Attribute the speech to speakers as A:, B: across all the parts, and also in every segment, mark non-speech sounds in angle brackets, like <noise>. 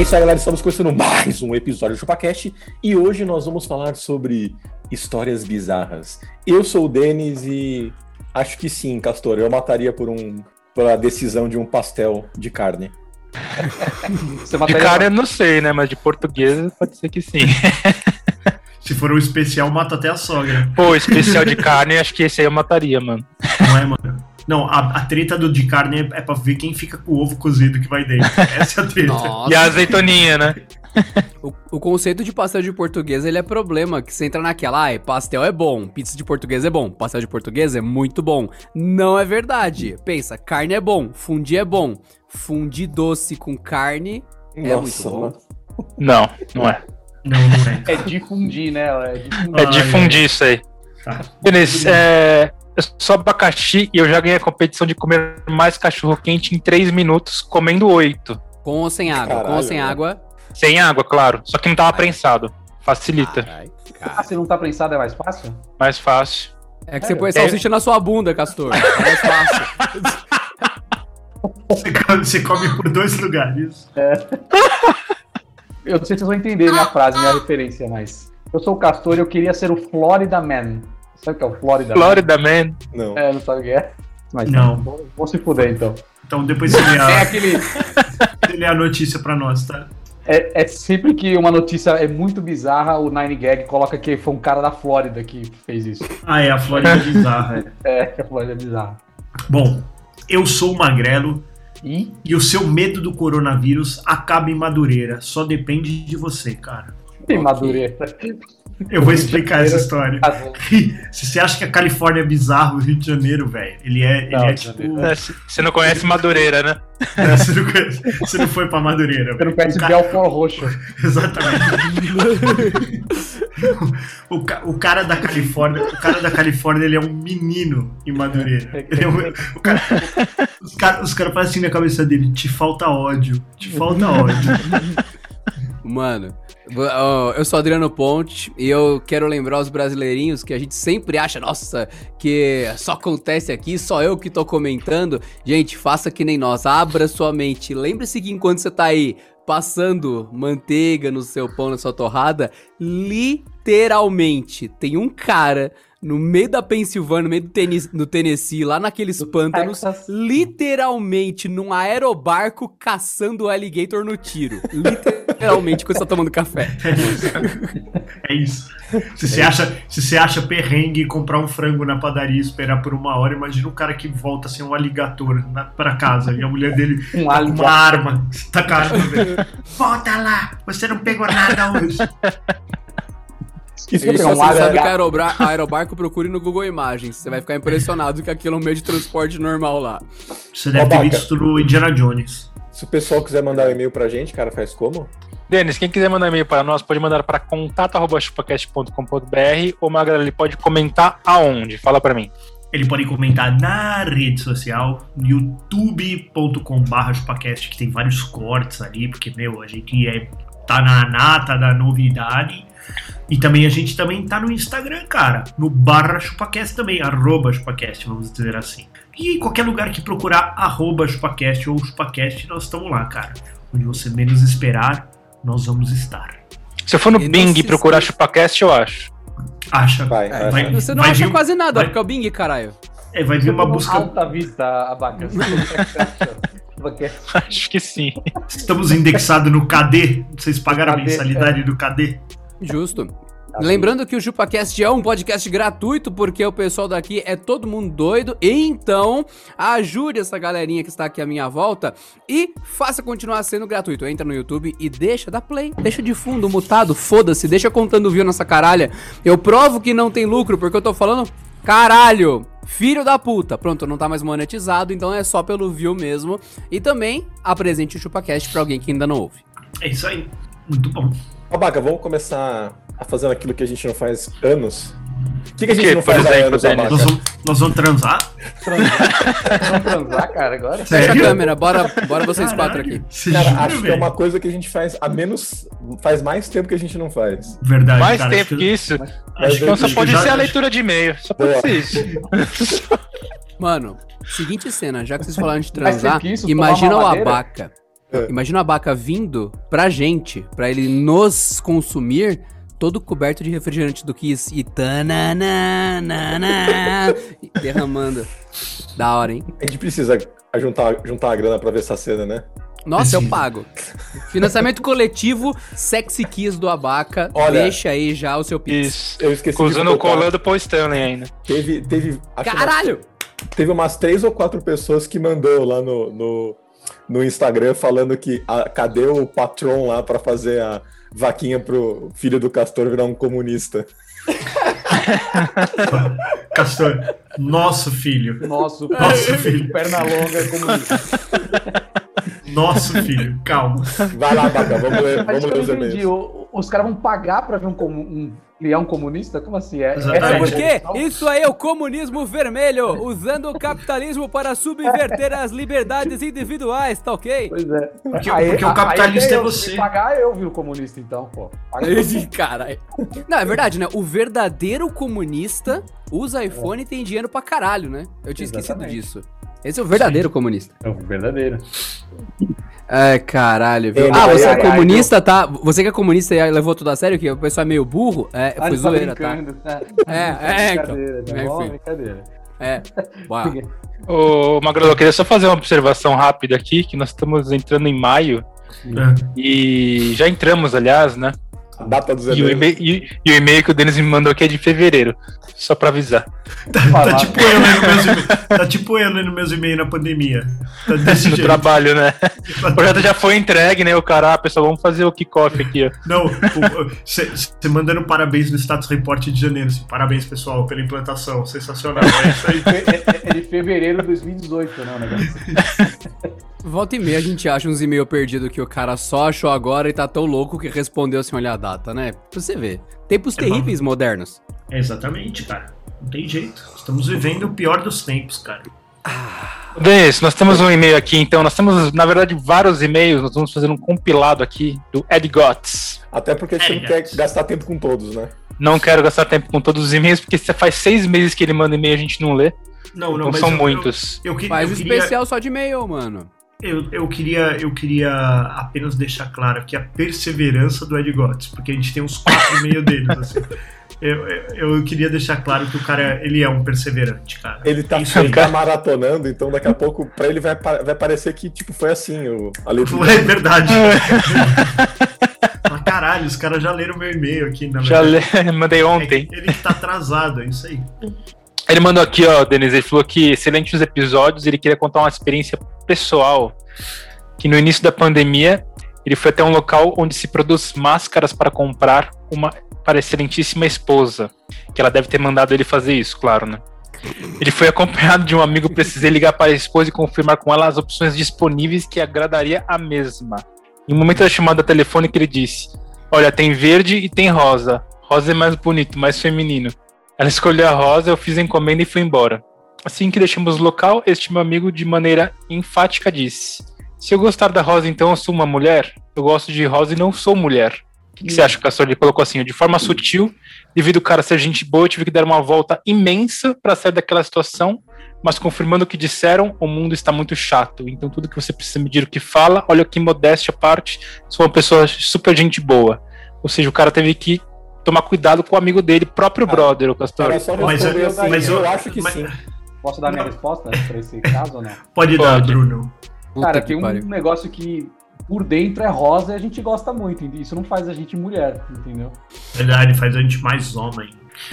A: É isso aí, galera. Estamos começando mais um episódio do ChupaCast e hoje nós vamos falar sobre histórias bizarras. Eu sou o Denis e acho que sim, Castor, eu mataria por um pela decisão de um pastel de carne. <laughs>
B: de carne eu não sei, né? Mas de português pode ser que sim. <laughs>
C: Se for um especial, mata até a sogra.
B: Pô, especial de carne, acho que esse aí eu mataria, mano.
C: Não é, mano? Não, a, a, treta do de carne é, é pra ver quem fica com o ovo cozido que vai dentro. <laughs> Essa é a treta.
B: Nossa. E a azeitoninha, né?
D: o, o, conceito de pastel de português ele é problema, que você entra naquela, ah, pastel é bom, pizza de português é bom, pastel de português é muito bom. Não é verdade. Pensa, carne é bom, fundi é bom. Fundi doce com carne é muito bom.
B: Não, não é.
C: Não, não é.
E: É difundir, né?
B: É difundir, é difundir isso aí. Tá. Beleza, é, eu sou abacaxi e eu já ganhei a competição de comer mais cachorro quente em 3 minutos, comendo 8.
D: Com ou sem água? Caralho, com ou sem água?
B: Sem água, claro. Só que não tava prensado. Facilita. Carai,
E: carai. Ah, se não tá prensado é mais fácil?
B: Mais fácil.
D: É que é, você põe salsicha é... na sua bunda, Castor. É mais fácil. <laughs>
C: você, come, você come por dois lugares. É.
E: Eu não sei se vocês vão entender minha frase, minha referência, mas. Eu sou o Castor e eu queria ser o Florida Man. Sabe o que é o Florida
B: Florida Man?
E: Man? Não. É, não sabe o que é?
C: Mas não.
E: Vou, vou se fuder então.
C: Então depois você <laughs> lê a, é aquele... você lê a notícia pra nós, tá?
E: É, é, sempre que uma notícia é muito bizarra, o Nine Gag coloca que foi um cara da Flórida que fez isso.
C: Ah, é, a Flórida é bizarra.
E: É, <laughs> é a Flórida é bizarra.
C: Bom, eu sou o Magrelo e? e o seu medo do coronavírus acaba em Madureira. Só depende de você, cara.
E: Em Madureira.
C: Eu vou explicar essa história. <laughs> Se você acha que a Califórnia é bizarro, o Rio de Janeiro, velho, ele é, ele é tipo.
B: É, você não conhece Madureira, né? <laughs>
C: É, você, não conhece, você não foi pra Madureira.
E: Você não conhece o cara... Belfort Roxo. <laughs>
C: Exatamente. o, o, cara da Califórnia, o cara da Califórnia, ele é um menino em Madureira. Ele é um, o cara, os caras os cara fazem assim na cabeça dele: te falta ódio, te falta ódio.
D: Mano, eu sou Adriano Ponte e eu quero lembrar os brasileirinhos que a gente sempre acha, nossa, que só acontece aqui, só eu que tô comentando. Gente, faça que nem nós, abra sua mente. Lembre-se que enquanto você tá aí passando manteiga no seu pão, na sua torrada, literalmente tem um cara no meio da Pensilvânia, no meio do, tenis, do Tennessee, lá naqueles pântanos, literalmente num aerobarco caçando o alligator no tiro. Literalmente, quando você tá tomando café.
C: É isso. Se você, acha, se você acha perrengue comprar um frango na padaria e esperar por uma hora, imagina um cara que volta sem um alligator na, pra casa e a mulher dele um tá com uma arma. Tá com a arma. Volta lá, você não pegou nada hoje.
D: Isso, Isso você sabe que aerobar, aerobarco procure no Google Imagens. Você vai ficar impressionado que aquilo é um meio de transporte normal lá.
C: Você deve ter visto no Indiana Jones.
A: Se o pessoal quiser mandar um e-mail pra gente, cara, faz como?
B: Denis, quem quiser mandar e-mail para nós, pode mandar para contato.chupacast.com.br ou Magra, ele pode comentar aonde? Fala para mim.
C: Ele pode comentar na rede social, youtube.com.br chupacast, que tem vários cortes ali, porque, meu, a gente é, tá na nata da novidade e também a gente também tá no Instagram, cara, no barra chupacast também, arroba chupacast, vamos dizer assim. E em qualquer lugar que procurar arroba chupacast ou chupacast, nós estamos lá, cara. Onde você menos esperar, nós vamos estar.
B: Se eu for no e Bing e procurar chupacast, eu acho.
C: Acha.
D: Vai, é, vai, você não vai acha vir, quase nada, vai, porque é o Bing, caralho.
C: É, vai vir uma busca.
E: Alta vista, abaca. <laughs>
B: acho que sim.
C: Estamos indexados no KD. Vocês pagaram a mensalidade é. do KD?
D: Justo. Tá Lembrando que o ChupaCast é um podcast gratuito, porque o pessoal daqui é todo mundo doido. Então, ajude essa galerinha que está aqui à minha volta e faça continuar sendo gratuito. Entra no YouTube e deixa dar play. Deixa de fundo, mutado, foda-se. Deixa contando view nessa caralha. Eu provo que não tem lucro, porque eu tô falando caralho. Filho da puta. Pronto, não tá mais monetizado, então é só pelo view mesmo. E também apresente o ChupaCast pra alguém que ainda não ouve.
C: É isso aí. Muito bom.
A: Babaca, vamos começar fazendo aquilo que a gente não faz anos? O que, que a gente
B: Que,
A: não
B: por
A: faz há
B: exemplo,
A: anos,
B: Denis?
A: Abaca?
C: Nós vamos, nós vamos transar?
E: Vamos transar, cara, agora?
D: Fecha a
C: Sério?
D: câmera, bora, bora vocês quatro
C: Caralho,
D: aqui.
C: Você
A: Cara,
C: jura,
A: acho que é uma coisa que a gente faz a menos. faz mais tempo que a gente não faz.
C: Verdade,
B: Mais
C: cara,
B: tempo
C: acho
B: que isso.
C: Acho que
B: Então só
C: acho
B: pode
C: já-
B: ser a leitura de e-mail. Só pode
A: Boa.
B: ser isso.
D: Mano, seguinte cena, já que vocês falaram de transar,
E: isso,
D: imagina o abaca.
A: É.
D: Imagina o abaca vindo pra gente, pra ele nos consumir, todo coberto de refrigerante do Kiss e tananana, <laughs> derramando. Da hora, hein?
A: A gente precisa juntar, juntar a grana pra ver essa cena, né?
D: Nossa, eu pago. Financiamento coletivo Sexy Kiss do Abaca.
A: Olha-
D: Deixa aí já o seu pix.
B: Isso.
A: Eu esqueci
B: Usando o
A: colocar.
B: colã do Paul Stanley ainda.
A: Teve. teve
D: Caralho!
A: teve umas três ou quatro pessoas que mandou lá no, no, no Instagram falando que a- cadê o patrão lá pra fazer a vaquinha pro filho do Castor virar um comunista. <laughs>
C: Castor, nosso filho.
E: Nosso,
C: Nosso filho.
E: perna longa como <laughs>
C: Nosso filho. Calma.
A: Vai lá, Baca, vamos ler,
E: Mas
A: vamos ler os e-mails.
E: Os caras vão pagar pra ver um, comu- um leão comunista? Como assim? É,
D: É porque isso aí é o comunismo vermelho, usando o capitalismo para subverter as liberdades individuais, tá ok?
E: Pois é.
C: Porque- porque o capitalista é
E: eu,
C: você.
E: Se pagar, eu vi o comunista, então, pô. Eu.
D: Caralho. Não, é verdade, né? O verdadeiro comunista usa iPhone e tem dinheiro pra caralho, né? Eu tinha esquecido
E: Exatamente.
D: disso. Esse é o verdadeiro comunista.
E: É o verdadeiro.
D: Ai, caralho, viu? Ah,
A: ai,
D: você é
A: ai,
D: comunista, tá? Você que é comunista e levou tudo a sério, que o pessoal é meio burro? É,
E: Ah,
D: foi
E: tá
D: zoeira, tá?
E: tá? <laughs>
D: É, é, então.
E: Brincadeira, tá
D: É,
E: bom?
D: enfim.
E: Brincadeira.
D: É. Uau.
B: Ô, Magrelo, eu queria só fazer uma observação rápida aqui, que nós estamos entrando em maio, e já entramos, aliás, né?
A: A data dos
B: E o e-mail, e- e o e-mail que o Denis me mandou aqui é de fevereiro. Só pra avisar. <laughs>
C: Tá, tá tipo eu lendo meus e-mails. Tá tipo eu lendo meus e-mails na pandemia. Tá <laughs> desse
B: No
C: jeito.
B: trabalho, né? <laughs> O projeto já foi entregue, né? O cara, ah, pessoal, vamos fazer o kickoff aqui, ó.
C: Não, você mandando parabéns no status report de janeiro. Assim, parabéns, pessoal, pela implantação. Sensacional. É isso aí.
E: É, é- é de fevereiro de 2018, não, o negócio.
D: Volta e meia a gente acha uns e-mail perdido que o cara só achou agora e tá tão louco que respondeu sem olhar a data, né? Pra você ver. Tempos
C: É
D: terríveis modernos.
C: É, exatamente, cara. Não tem jeito. Estamos vivendo o pior dos tempos, cara.
B: Denis, nós temos um e-mail aqui, então. Nós temos, na verdade, vários e-mails. Nós vamos fazer um compilado aqui do Ed Gotts.
A: Até porque a gente
C: É,
A: não quer gastar tempo com todos, né?
B: Não quero gastar tempo com todos os e-mails, porque se faz seis meses que ele manda e-mail e a gente não lê.
C: Não, não,
B: Então
C: mas
B: são
C: eu-
B: muitos.
C: Eu, eu, que-
D: Faz
C: eu
D: um
C: queria,
D: especial só de e-mail, mano.
C: Eu, eu, queria, eu queria apenas deixar claro aqui a perseverança do Ed Gotts, porque a gente tem uns quatro e meio deles, assim. <laughs> Eu, eu, eu queria deixar claro que o cara, ele é um perseverante, cara.
A: Ele tá,
C: Isso aí.
A: ele tá maratonando, então daqui a pouco pra ele vai, vai parecer que tipo, foi assim o, a leitura.
C: É verdade. Mas caralho, os caras já leram meu e-mail aqui, na
B: Já
C: verdade.
B: lê, <laughs> mandei
C: É
B: ontem.
C: que ele que tá atrasado, é isso aí.
B: Ele mandou aqui, ó, Denis, ele falou que excelentes os episódios, ele queria contar uma experiência pessoal, que no início da pandemia, ele foi até um local onde se produz máscaras para comprar uma para a excelentíssima esposa, que ela deve ter mandado ele fazer isso, claro, né? Ele foi acompanhado de um amigo, precisei ligar para a esposa e confirmar com ela as opções disponíveis que agradaria a mesma. Em um momento da chamada telefônica, ele disse: Olha, tem verde e tem rosa. Rosa é mais bonito, mais feminino. Ela escolheu a rosa, eu fiz a encomenda e fui embora. Assim que deixamos o local, este meu amigo, de maneira enfática, disse: Se eu gostar da rosa, então eu sou uma mulher? Eu gosto de rosa e não sou mulher. O que, que você acha, Castor? Ele colocou assim: de forma sutil, devido ao cara ser gente boa, eu tive que dar uma volta imensa para sair daquela situação, mas confirmando o que disseram, o mundo está muito chato. Então, tudo que você precisa medir o que fala, olha que modéstia à parte, sou uma pessoa super gente boa. Ou seja, o cara teve que tomar cuidado com o amigo dele, próprio brother, o Castor.
C: Mas,
A: assim,
C: mas
A: eu,
C: eu-
A: acho que
C: mas-
A: sim.
E: Posso dar minha resposta pra esse caso ou não? <laughs>
C: Pode, dar,
B: Pode.
C: Bruno.
D: Puta
E: Cara, tem um
D: pariu.
E: negócio que por dentro é rosa e a gente gosta muito. Isso não faz a gente mulher, entendeu?
C: Verdade, faz a gente mais homem.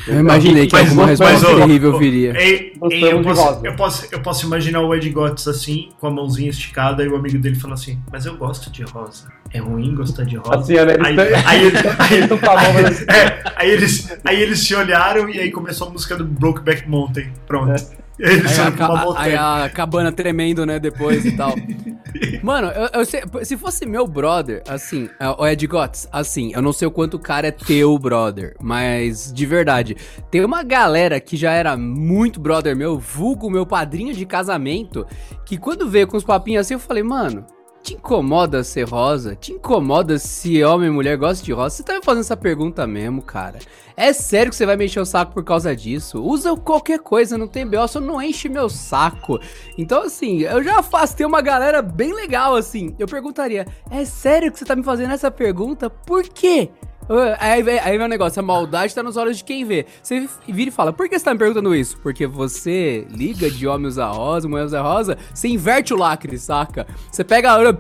D: Eu imaginei que
C: Mas-
D: alguma
C: mas,
D: resposta
C: ô,
D: terrível
C: ô,
D: viria.
C: Ei, ei, eu, posso, eu, posso, eu posso imaginar o Ed Gotts assim, com a mãozinha esticada, e o amigo dele falando assim: Mas eu gosto de rosa. É ruim gostar de rosa.
E: Assim, né?
C: Aí,
E: tão-
C: aí, ele- <laughs> aí,
E: eles tão com a mão,
C: aí-
E: mas-
C: é, aí eles, aí eles se olharam e aí começou a música do Brokeback Mountain. Pronto.
F: Eles
D: Aí a, aí a cabana tremendo, né, depois e tal. <laughs> Mano, eu, eu sei- se fosse meu brother, assim, é, o Ed Gotts, assim, eu não sei o quanto o cara é teu brother, mas de verdade, tem uma galera que já era muito brother meu, vulgo meu padrinho de casamento, que quando veio com os papinhos assim, eu falei, mano, te incomoda ser rosa? Te incomoda se homem e mulher gostam de rosa? Você tá me fazendo essa pergunta mesmo, cara? É sério que você vai me encher o saco por causa disso? Usa qualquer coisa, não tem B.O., só não enche meu saco. Então, assim, eu já afastei uma galera bem legal, assim. Eu perguntaria, é sério que você tá me fazendo essa pergunta? Por quê? Ah, Aí, vem- aí vem o negócio, a maldade tá nos olhos de quem vê. Você vira e fala, por que você tá me perguntando isso? Porque você liga de homem usar rosa, mulher usar rosa, você inverte o lacre, saca? Você pega a hora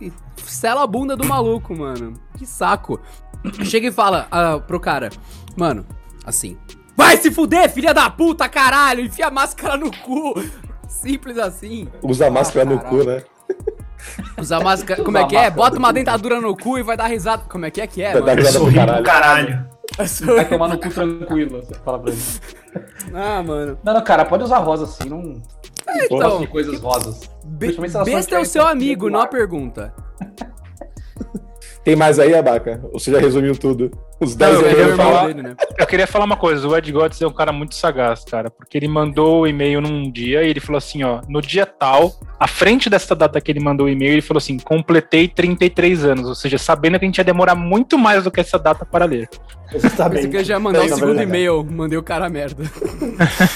D: e sela a bunda do maluco, mano. Que saco. Chega e fala ah, pro cara, mano, assim, vai se fuder, filha da puta, caralho, enfia a máscara no cu. Simples assim.
A: Usa máscara no
D: caralho.
A: cu, né?
D: Usar máscara, como é que é? Bota uma dentadura no cu e vai dar risada. Como é que é que é,
A: Vai dar
D: mano?
A: risada pro caralho.
F: caralho.
E: Vai tomar no cu tranquilo, você fala pra ele.
D: Ah, mano.
E: Não, não, cara, pode usar rosa assim, não. Não
D: Então,
E: gosto de coisas rosas.
D: Be besta é o seu amigo, não a pergunta.
A: Tem mais aí, Abaca? Ou você já resumiu tudo? Os
B: Não,
A: 10
B: eu queria
A: falar.
D: dele, né?
B: Eu queria falar uma coisa, o Ed Gottes é um cara muito sagaz, cara, porque ele mandou o e-mail num dia e ele falou assim, ó, no dia tal, à frente dessa data que ele mandou o e-mail, ele falou assim, completei 33 anos, ou seja, sabendo que a gente ia demorar muito mais do que essa data para ler.
D: Pensei
C: Exatamente.
D: que eu já ia mandar o segundo e-mail. Mandei o cara a merda.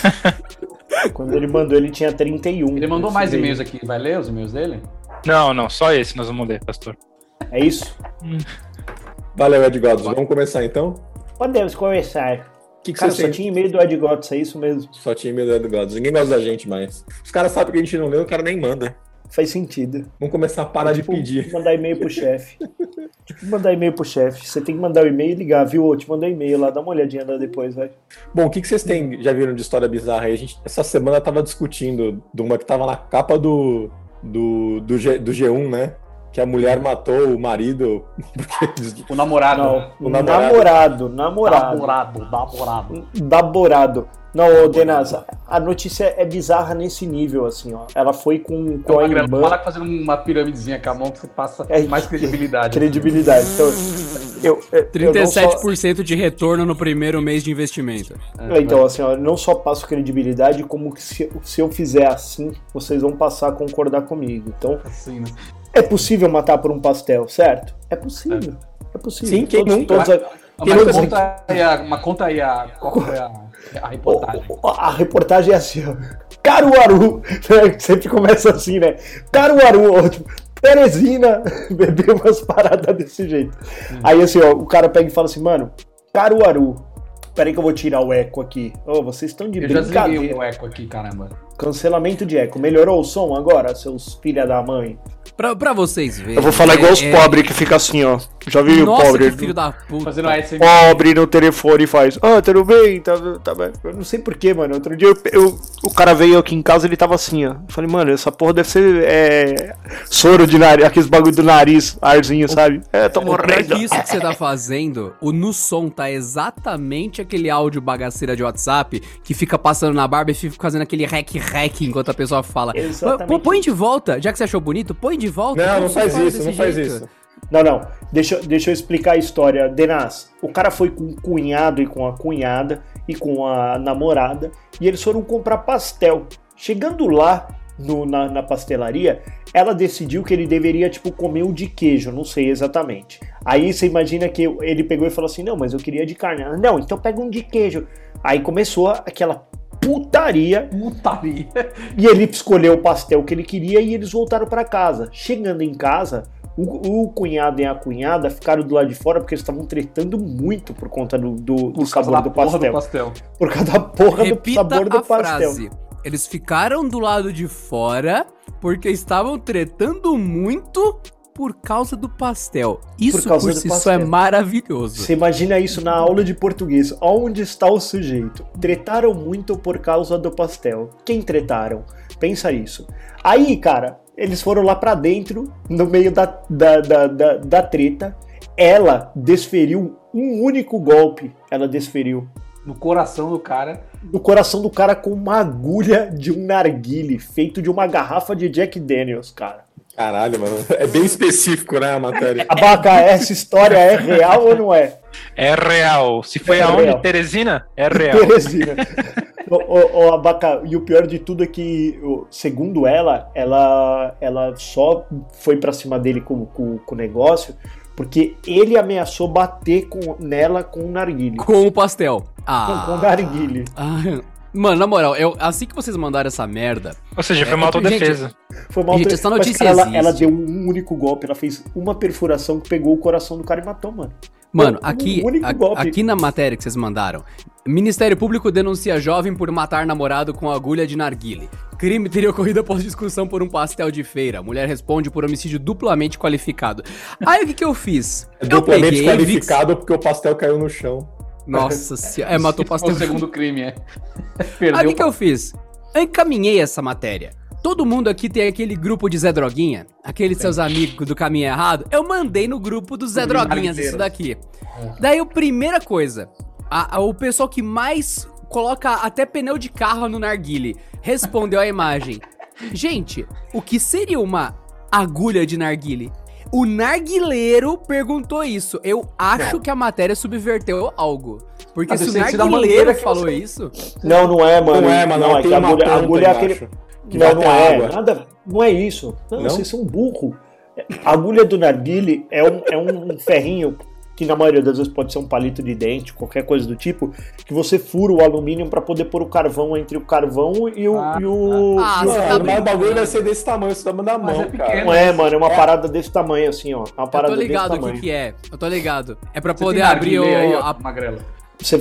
D: <laughs>
C: Quando ele mandou, ele tinha 31.
E: Ele mandou mais e-mails aqui. Vai ler os e-mails dele?
B: Não, não, só esse nós vamos ler, pastor.
C: É isso?
A: Valeu, Ed Godos. Vamos começar então?
C: Podemos começar.
A: Que, que
C: Cara, só
A: sente?
C: tinha e-mail do Ed Gotts, é isso mesmo?
A: Só tinha medo do Ed Godos. Ninguém gosta da gente mais. Os caras sabem que a gente não lê, o cara nem manda.
C: Faz sentido.
A: Vamos começar a parar
C: Tipo,
A: de pedir.
C: Mandar e-mail pro chefe. <laughs> tipo, mandar e-mail pro chefe. Você tem que mandar o e-mail e ligar, viu? Eu te mandei e-mail lá, dá uma olhadinha lá depois, vai.
A: Bom, o que, que vocês têm, já viram de história bizarra aí? A gente, essa semana tava discutindo de uma que tava na capa do, do, do, G, do G1, né? Que a mulher matou o marido porque
E: O namorado.
C: Não,
A: o namorado.
C: namorado, namorado.
E: Namorado, namorado.
C: Daborado. Não, ô Denas, a notícia é bizarra nesse nível, assim, ó. Ela foi com, com
E: Então,
C: a irmã.
E: para fazendo uma piramidezinha com a mão que você passa
C: É,
E: mais credibilidade.
C: Credibilidade. Então, eu, eu, eu não só-
D: 37% de retorno no primeiro mês de investimento.
E: É,
C: Então, assim, ó, eu não só passo credibilidade, como que se, se eu fizer assim, vocês vão passar a concordar comigo. Então,
E: assim, né?
C: É possível matar por um pastel, certo? É possível. É, possível.
A: Sim, quem
C: todos,
A: nunca?
C: todos a-
E: Mas
C: todos-
E: conta aí a, mas conta aí a, qual foi a, a reportagem.
C: A reportagem é assim, ó. Caruaru, né? sempre começa assim, né? Caruaru, ó, tipo, Teresina <laughs> bebeu umas paradas desse jeito. Aí assim, ó, o cara pega e fala assim, mano, Caruaru. Peraí que eu vou tirar o eco aqui. Ô, vocês estão de
E: Eu já desliguei
C: brincadeira.
E: o eco aqui, caramba.
C: Cancelamento de eco. Melhorou o som agora, seus filha da mãe?
D: Pra, pra vocês verem.
C: Eu vou falar igual
D: é-
C: os
D: é-
C: pobres que fica assim, ó. Já viu o pobre?
D: que filho da puta.
E: Fazendo a SM.
C: Pobre no telefone e faz. Ah, tudo bem, tá, tá bem. Eu não sei porquê, mano. Outro dia eu, eu- o cara veio aqui em casa ele tava assim, ó. Eu falei, mano, essa porra deve ser é, soro de nariz, aqueles bagulho do nariz, arzinho, sabe? É, tô
D: O
C: morrendo.
D: que isso que você tá fazendo, o no som tá exatamente aquele áudio bagaceira de WhatsApp que fica passando na barba e fica fazendo aquele rec-rec enquanto a pessoa fala.
C: Exatamente.
D: Põe de volta, já que você achou bonito, põe de volta.
A: Não, não faz isso, não faz
D: jeito.
A: isso.
C: Não, não. Deixa, deixa eu explicar a história. Denas, o cara foi com o cunhado e com a cunhada e com a namorada e eles foram comprar pastel. Chegando lá no- na, na pastelaria, ela decidiu que ele deveria, tipo, comer o de queijo, não sei exatamente. Aí você imagina que ele pegou e falou assim: não, mas eu queria de carne. Ela, não, então pega um de queijo. Aí começou aquela putaria
E: Putaria. <laughs>
C: e ele escolheu o pastel que ele queria e eles voltaram para casa. Chegando em casa, o, o cunhado e a cunhada ficaram do lado de fora porque eles estavam tretando muito por conta do, do, do
E: Por causa
C: sabor do pastel.
E: do pastel.
C: Por causa da porra
D: Repita
C: do sabor do pastel.
D: frase. Eles ficaram do lado de fora porque estavam tretando muito por causa do pastel. Isso por,
C: causa do
D: si só
C: pastel.
D: é maravilhoso.
C: Você imagina isso na aula de português. Onde está o sujeito? Tretaram muito por causa do pastel. Quem tretaram? Pensa isso. Aí, cara, eles foram lá pra dentro, no meio da, da, da, da, da treta. Ela desferiu um único golpe. Ela desferiu.
E: no coração do cara.
C: No coração do cara com uma agulha de um narguile feito de uma garrafa de Jack Daniels, cara.
A: Caralho, mano. É bem específico, né, a matéria.
C: Abaca, essa história é real ou não é?
B: É real. Se foi
C: É
B: aonde,
C: real.
B: Teresina? É real.
C: Teresina. Ô, ô, ô, Abaca, e o pior de tudo é que, segundo ela, ela, ela só foi pra cima dele com, com, com o negócio porque ele ameaçou bater com, nela com o narguile. Com,
D: Com o pastel.
C: com o
D: Ah.
C: narguile.
D: Ah, Mano, na moral, eu, assim que vocês mandaram essa merda,
B: Ou seja, foi
D: É,
B: uma autodefesa.
C: Foi mal
D: Gente, essa
C: Mas,
D: notícia
C: cara, ela, ela deu um único golpe, ela fez uma perfuração que pegou o coração do cara e matou, mano.
D: Mano,
C: Um
D: aqui,
C: único
D: a-
C: golpe.
D: aqui na matéria que vocês mandaram, Ministério Público denuncia jovem por matar namorado com agulha de narguile. Crime teria ocorrido após discussão por um pastel de feira. Mulher responde por homicídio duplamente qualificado. Aí o que que eu fiz?
A: É
D: eu
A: duplamente
D: peguei,
A: qualificado porque o pastel caiu no chão.
D: Nossa <laughs> senhora, é, matou o
E: Foi
D: pastel.
E: o segundo crime, é. <laughs>
D: Aí
E: Perdeu
D: o que, eu fiz? Eu encaminhei essa matéria. Todo mundo aqui tem aquele grupo de Zé Droguinha, aqueles seus amigos do caminho errado. Eu mandei no grupo dos Zé Droguinhas isso daqui. Daí a primeira coisa, a- a- o pessoal que mais coloca até pneu de carro no narguile respondeu a imagem. Gente, o que seria uma agulha de narguile? O narguileiro perguntou isso. Eu acho que a matéria subverteu algo. Porque
E: Ah,
D: se o narguileiro falou
E: você-
D: isso,
C: Não, não é, mano.
A: Não é, mano.
C: Não, é
A: tem
C: que a agulha, a agulha é aquele.
A: que
C: Não, não é.
A: água.
C: Nada. Não é isso. Não,
A: Não?
C: vocês são burro. A agulha do narguile é um, é um ferrinho que na maioria das vezes pode ser um palito de dente, qualquer coisa do tipo, que você fura o alumínio pra poder pôr o carvão entre o carvão e o.
E: Ah,
C: e o,
D: ah,
C: e o-
D: tá
A: mas o
D: brincando.
A: bagulho vai ser desse tamanho, você tá da
E: Mas
A: mão,
E: é
A: cara.
E: pequeno.
C: Não é, mano, é uma parada desse tamanho, assim, ó. É uma
D: eu
C: parada
D: tô ligado o que que é. Eu tô ligado. É pra
E: Você
D: poder abrir o...
E: aí, ó,
D: a-
E: Magrela.
C: Você-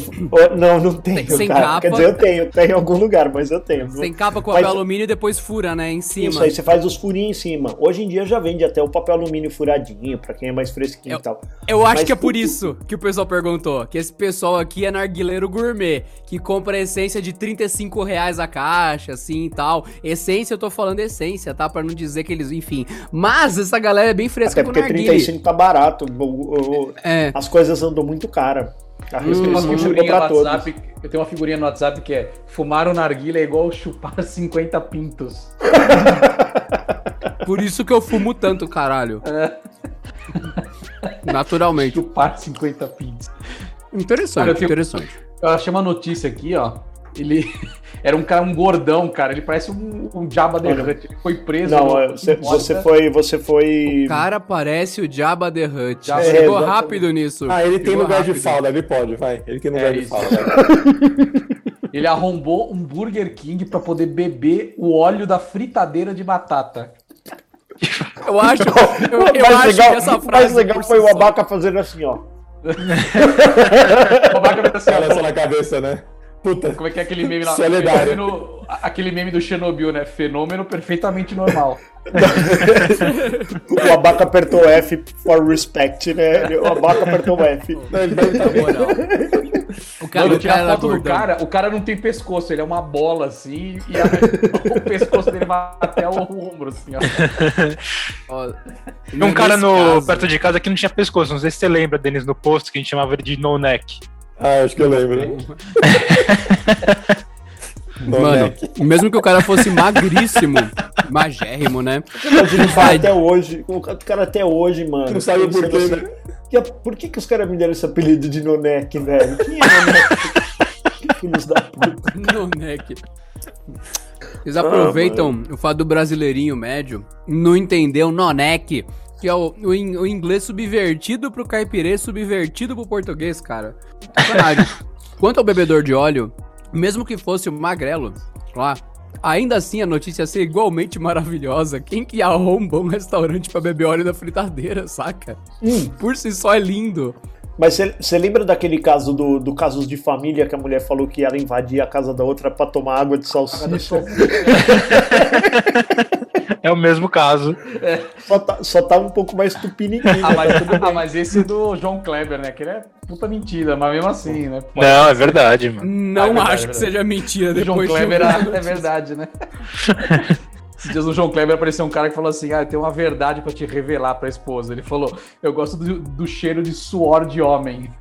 C: não, não tenho,
D: Sem
C: cara.
D: capa.
C: Quer dizer, eu tenho, tenho em algum lugar, mas eu tenho.
D: Sem capa com
C: Mas-
D: papel alumínio e depois fura, né? Em cima.
C: Isso aí, você faz os furinhos em cima. Hoje em dia já vende até o papel alumínio furadinho, pra quem é mais fresquinho
D: Eu-
C: e tal.
D: Eu acho
C: Mas
D: que é por isso que o pessoal perguntou. Que esse pessoal aqui é narguileiro gourmet, que compra essência de 35 reais a caixa, assim e tal. Essência, eu tô falando essência, tá? Pra não dizer que eles, enfim. Mas essa galera é bem fresca
C: Até
D: com
C: porque
D: narguile.
C: 35 tá barato.
D: É.
C: as coisas andam muito cara. A
E: Eu tenho, uma figurinha no
C: todos.
E: WhatsApp, eu tenho uma figurinha no WhatsApp que é fumar o narguilha é igual chupar <laughs> 50 pintos.
D: Por isso que eu fumo tanto, caralho. <laughs>
C: É.
D: Naturalmente.
E: Chupar 50 pintos.
D: Interessante,
E: Cara, eu tenho-
D: interessante.
E: Eu achei uma notícia aqui, ó. Ele <laughs> era um cara, um gordão, cara. Ele parece um, um Jabba the. Hutt. Ele foi preso.
C: Não,
E: no-
C: é, você, você foi. Você foi.
D: O cara parece o Jabba the Hutt.
E: Jabba-
D: Chegou
C: É, exatamente.
D: rápido nisso.
A: Ah, ele tem
D: Chegou
A: lugar de
D: rápido.
A: fala, ele pode, vai. Ele tem lugar
E: É
A: de
E: isso. <laughs> Ele arrombou um Burger King pra poder beber o óleo da fritadeira de batata.
D: Eu acho, eu, eu
C: mais
D: acho
C: legal,
D: que essa
C: mais
D: frase.
C: legal
D: por
C: foi
D: si
C: o Abaca fazendo assim, ó. <laughs>
E: O Babaca vai assim, ó,
A: Olha só na cabeça, né? Puta.
E: Como é que é aquele meme lá? Fenômeno- aquele meme do Chernobyl, né? Fenômeno perfeitamente normal. <laughs>
C: O Abaca apertou F for respect, né? O Abaca apertou F.
A: Não, ele
D: moral. O cara,
E: Quando
D: o
E: tira
D: cara
E: foto do
D: gordão.
E: cara, o cara não tem pescoço, ele é uma bola assim, e a- <laughs> o pescoço dele vai até o ombro, assim, ó.
B: Um cara no,
D: caso-
B: perto de casa que não tinha pescoço. Não sei se você lembra, Denis, no posto que a gente chamava ele de no neck.
A: Ah, acho que eu lembro. No <laughs>
D: Mano, mesmo que o cara fosse magríssimo, magérrimo, né?
C: Imagina o cara
D: Vai.
C: até hoje. O cara até hoje, mano.
A: Não sabe por quê, né?
C: "E a- Por que, que os caras me deram esse apelido de Nonek, velho? Quem é Nonek? que filhos da puta. <laughs>
D: No neck. Eles aproveitam o fato do brasileirinho médio não entender o noneck, que é o, o, in- o inglês subvertido pro caipirês, subvertido pro português, cara. <laughs> Quanto ao bebedor de óleo, mesmo que fosse o magrelo, lá, ainda assim a notícia ia ser igualmente maravilhosa. Quem que arromba um restaurante pra beber óleo da fritadeira, saca?
C: Hum,
D: Por si só é lindo.
C: Mas você lembra daquele caso do, do casos de família que a mulher falou que ela invadia a casa da outra pra tomar água de salsicha? <laughs>
B: É o mesmo caso.
C: Só tá, só tá um pouco mais tupiniquim.
E: Ah, mas, ah, mas esse é do João Kleber, né? Que ele é puta mentira, mas mesmo assim, né? Pode
B: Não, é verdade, mano.
D: Não
E: Ah, é verdade,
D: acho
E: é
D: que seja mentira
E: O João
D: depois de
E: Kleber
D: uma
E: é, é verdade, né? <laughs> Esses dias no João Kleber apareceu um cara que falou assim: Ah, eu tenho uma verdade pra te revelar pra esposa. Ele falou: Eu gosto do, do cheiro de suor de homem.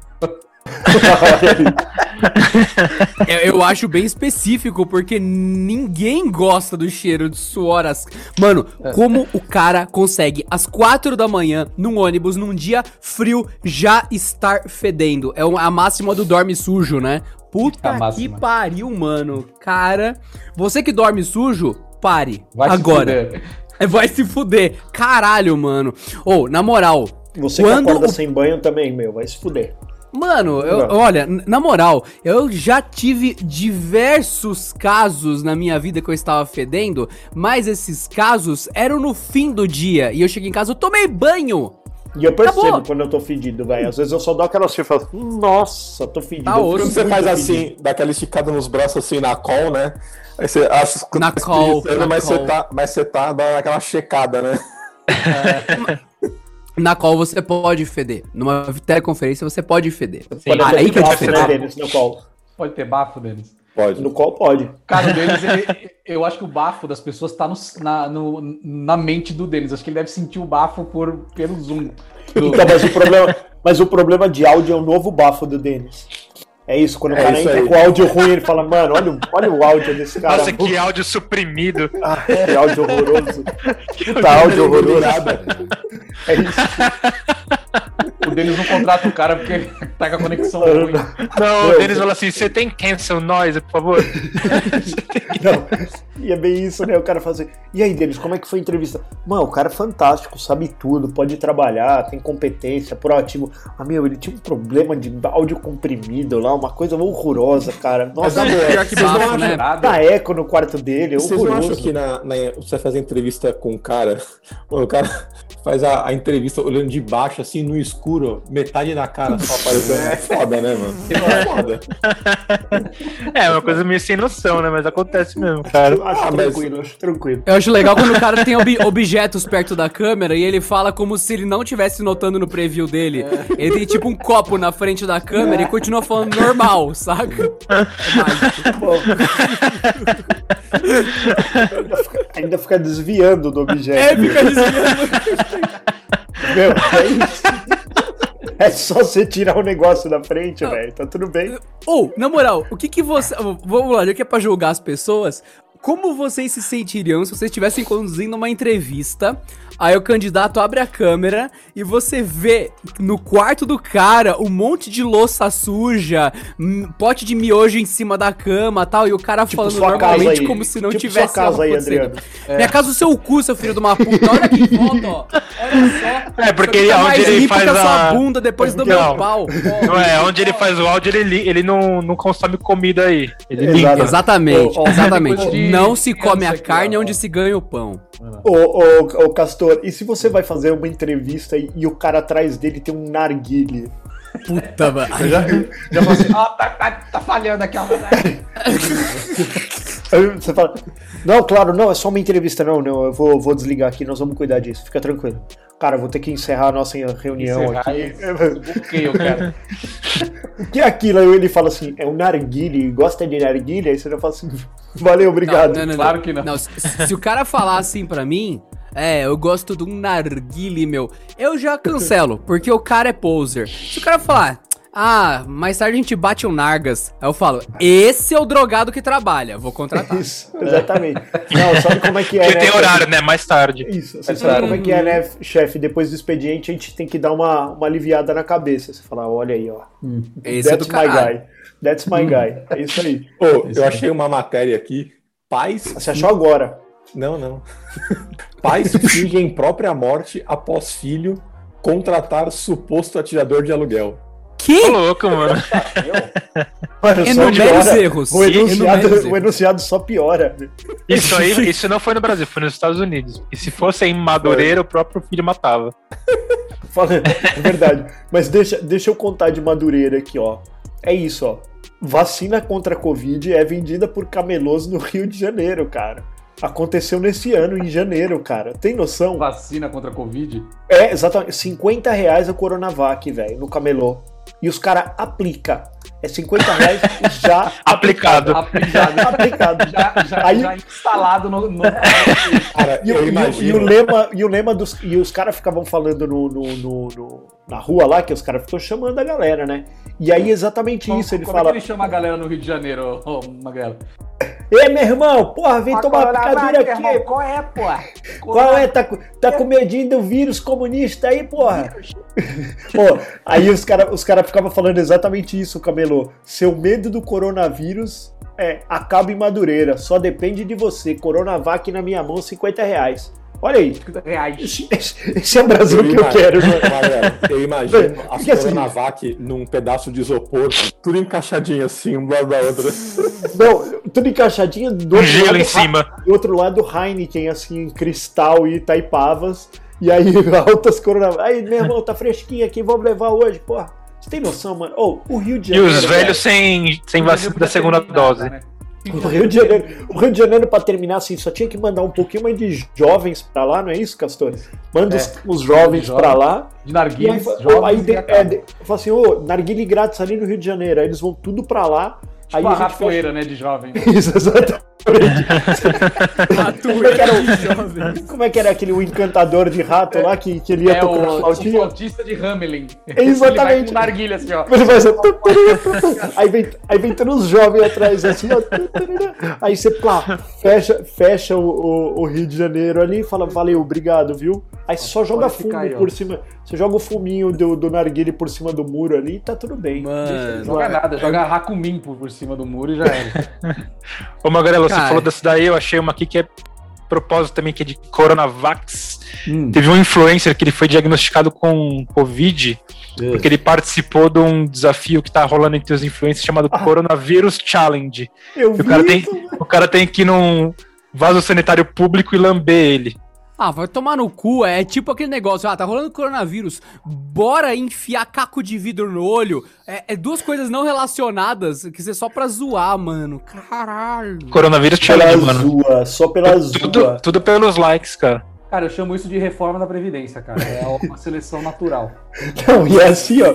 D: É, Eu acho bem específico, porque ninguém gosta do cheiro de suor. As... Mano, como o cara consegue, às quatro da manhã, num ônibus, num dia frio, já estar fedendo? É a máxima do dorme sujo, né? Puta que pariu, mano. Cara, você que dorme sujo, pare.
E: Vai se
D: agora.
E: fuder.
D: É, Vai se fuder. Caralho, mano. Ou, na moral,
C: Você
D: Quando
C: que acorda
D: o-
C: sem banho também, meu, vai se fuder.
D: Mano, eu- olha, na moral, eu já tive diversos casos na minha vida que eu estava fedendo, mas esses casos eram no fim do dia e eu cheguei em casa, eu tomei banho.
C: E eu percebo
D: Acabou.
C: quando eu tô fedido, velho. Às vezes eu só dou aquela assim e falo, nossa, tô fedido.
D: Tá osso.
A: Quando você faz
C: fedido.
A: assim, dá aquela esticada nos braços assim na call, né? Aí você acha que
D: Na
A: tá
D: call,
A: espreguiçando,
D: na
A: mas,
D: call.
A: Você tá, mas você tá dando aquela checada, né? <laughs>
D: Na qual você pode feder. Numa teleconferência você pode feder.
C: Pode
D: Ah, aí que é
C: né,
D: diferente.
E: Pode ter bafo, Denis.
A: Pode.
C: No call pode.
E: Cara, o Denis, ele- eu acho que o bafo das pessoas tá no- na, no- na mente do Denis. Acho que ele deve sentir o bafo por, pelo Zoom. Do-
C: Então, mas o problema, mas o problema de áudio é o novo bafo do Denis. É isso, quando o
A: É
C: cara
A: isso
C: entra
A: aí.
C: com áudio ruim, ele fala, mano, olha, o- olha o áudio desse cara.
B: Nossa, que áudio suprimido. <laughs>
C: Ah, que áudio horroroso. <laughs> Puta áudio horroroso. <laughs> É isso.
E: O Denis não contrata o cara porque tá com a conexão ruim.
B: Não,
C: Meu,
B: o Denis falou assim: você tem cancel noise, por favor? <laughs>
C: Não, e é bem isso, né? O cara fala assim, e aí, Denis, como é que foi a entrevista? Mano, o cara é fantástico, sabe tudo, pode trabalhar, tem competência, proativo. Ah, meu, ele tinha um problema de áudio comprimido lá, uma coisa horrorosa, cara.
A: Mas
C: Nossa,
A: boa,
D: Pior que
A: vocês não
D: né?
C: tá eco no quarto dele, é
A: Vocês não acham
C: horroroso.
A: que na, na- você vai fazer entrevista com o cara, o cara faz a, a entrevista olhando de baixo, assim, no escuro, metade da cara só aparecendo. É foda, né, mano? É foda.
B: É, uma coisa meio sem noção, né? Mas acontece mesmo, cara.
C: Eu acho
A: Ah, mas-
C: tranquilo, acho tranquilo.
D: Eu acho legal quando o cara tem ob- objetos perto da câmera e ele fala como se ele não tivesse notando no preview dele. Ele tem tipo um copo na frente da câmera e continua falando normal, saca? É <laughs>
C: ainda, fica, ainda fica desviando do objeto.
D: É, fica desviando. <laughs>
C: Meu, é isso. É só você tirar o negócio da frente, velho. Tá tudo bem.
D: Ou, na moral, o que que você. Vamos lá, já que é pra julgar as pessoas. Como vocês se sentiriam se vocês estivessem conduzindo uma entrevista? Aí o candidato abre a câmera e você vê no quarto do cara um monte de louça suja, pote de miojo em cima da cama tal, e o cara
C: Tipo
D: falando normalmente como se não
C: Tipo
D: tivesse
C: sua casa
D: nada
C: aí. Adriano.
D: Minha casa o seu cu, seu filho de uma puta. Olha que foto, ó. Olha só.
B: É, porque ele-
D: tá
B: onde ele faz
D: a sua bunda depois do
B: Não.
D: meu pau.
B: Não é, onde ele faz o áudio, ele, ele não, não consome comida aí. Ele limpa.
D: Exatamente, exatamente. Não se come a
E: aqui,
D: carne onde se ganha o pão.
C: Ô, ô, ô, Castor, e se você vai fazer uma entrevista e, e o cara atrás dele tem um narguile?
D: Puta, <laughs> mano.
E: Já, já falou assim, ó, tá, tá, tá falhando aqui, ó. <laughs> <laughs>
C: Você fala, não, claro, não, é só uma entrevista, não, não, eu vou, vou desligar aqui, nós vamos cuidar disso, fica tranquilo. Cara, vou ter que encerrar a nossa reunião
E: Encerrar
C: aqui.
E: esse bloqueio, cara.
C: O <laughs> que é aquilo? Aí ele fala assim, é um narguile, gosta de narguile? Aí você já fala assim, <laughs> valeu, obrigado.
D: Não, não, não,
E: Claro que não.
D: se, se o cara falar assim pra mim, é, eu gosto de um narguile, meu, eu já cancelo, porque o cara é poser. Se o cara falar, ah, mais tarde a gente bate um nargas, aí eu falo, esse é o drogado que trabalha, vou contratar. <laughs>
C: Isso, exatamente. Não, sabe como é que é,
B: Porque
C: né?
B: tem horário, né? Mais tarde.
C: Isso, você
E: É
C: sabe
E: claro.
C: como é que é, né, chefe? Depois do expediente a gente tem que dar uma, uma aliviada na cabeça. Você fala, olha aí, ó.
D: Esse é do
C: That's my
D: caralho.
C: guy. That's my guy. É isso aí.
A: Pô, eu achei uma matéria aqui. Pais.
C: Você achou agora?
A: Não, não. <laughs> Pais fingem própria morte após filho contratar suposto atirador de aluguel.
B: Tô
D: Que?
B: louco, mano. <laughs>
D: Enumere os erros.
C: O enunciado,
D: erros.
C: o enunciado só piora.
B: Isso aí, <laughs> isso não foi no Brasil, foi nos Estados Unidos. E se fosse em Madureira, o próprio filho matava. <laughs>
C: Fala- é verdade. Mas deixa, deixa eu contar de Madureira aqui, ó. É isso, ó. Vacina contra a Covid é vendida por camelôs no Rio de Janeiro, cara. Aconteceu nesse ano, em janeiro, cara. Tem noção?
E: Vacina contra a Covid.
C: É, exatamente. 50 reais a Coronavac, velho, no camelô. E os caras aplicam. É 50 reais já <laughs>
B: Aplicado.
E: Aplicado.
C: aplicado.
E: Já, já,
C: Aí-
E: já instalado no. no...
A: Cara,
C: E, o-
A: eu
C: e o- e lema, e o lema dos. E os caras ficavam falando no, no- no- no- na rua lá, que os caras ficam chamando a galera, né? E aí, exatamente
E: Como-
C: isso, ele
E: como
C: fala:
E: é que ele chama a galera no Rio de Janeiro, ô, Magrelo?
C: Ei, meu irmão, porra, vem tomar uma picadura aqui.
E: Qual é, pô?
C: Qual é? Tá, tá com medinho do vírus comunista aí, porra? <laughs> Pô, aí os caras os cara ficavam falando exatamente isso, Camelo. Seu medo do coronavírus é acaba em Madureira. Só depende de você. Coronavac na minha mão, 50 reais. Olha aí.
E: Reais.
C: Esse, esse- é o Brasil que eu quero.
A: Magrelo, eu imagino as
C: Porque assim-
A: Coronavac num pedaço de isopor, tudo encaixadinho assim, um do lado da outra.
C: Não, tudo encaixadinho. Do outro
B: gelo
C: lado,
B: em cima.
C: Do outro lado, Heineken, assim, em cristal e Taipavas. E aí, <laughs> altas coronavírus. Aí, meu irmão, tá fresquinho aqui, vamos levar hoje, porra. Você tem noção, mano? Ô, o Rio de
B: E
C: Janeiro.
B: os velhos sem, sem vacina da segunda dose.
E: Né?
C: O Rio de Janeiro, o Rio de Janeiro, pra terminar assim, só tinha que mandar um pouquinho mais de jovens pra lá, não é isso, Castor? Manda os, os jovens
E: Jovens.
C: pra lá.
E: De
C: E aí,
E: narguilhas,
C: fa-
E: jovens
C: aí
E: e
C: de, é, de, fala assim, ô, narguile grátis ali no Rio de Janeiro. Aí eles vão tudo pra lá. Aí
E: Tipo a
C: a gente
E: ratoeira, né, de jovem. <laughs>
C: Isso, exatamente. <laughs> Como é, que era o- como é que era aquele o encantador de rato lá que, que ele ia
E: É
C: tocando
E: o, o
C: flautinha?
E: flautista de Hamelin. <laughs>
C: Exatamente.
E: Ele vai narguilha assim, ó.
C: Ele assim, aí vem, aí vem todos os jovens atrás, assim, ó, aí você plá, fecha, fecha o, o, o Rio de Janeiro ali e fala, valeu, obrigado, viu? Aí você só joga fumo
E: aí,
C: por cima, você joga o fuminho do, do narguile por cima do muro ali e tá tudo bem.
D: Mano.
E: Joga nada, joga Hakumin por, por cima do muro e já era. <laughs>
B: Ô, Magrelo, você falou dessa daí, eu achei uma aqui que é propósito também, que é de Coronavax.
E: Hum.
B: Teve um influencer que ele foi diagnosticado com Covid, porque ele participou de um desafio que tá rolando entre os influencers chamado
C: Ah.
B: Coronavírus Challenge.
C: Eu
B: E o cara
C: vi
B: tem,
C: isso, mano.
B: o cara tem que ir num vaso sanitário público e lamber ele.
D: Ah, vai tomar no cu, é tipo aquele negócio, ah, tá rolando coronavírus, bora enfiar caco de vidro no olho. É, é duas coisas não relacionadas, que isso é só pra zoar, mano. Caralho.
B: Coronavírus
C: Pela
B: Challenge, mano.
C: zua, só pela
B: Tudo,
C: zua.
B: tudo pelos likes, cara.
E: Cara, eu chamo isso de reforma da Previdência, cara. É uma <laughs> seleção natural. <laughs>
C: Não, e é assim, ó.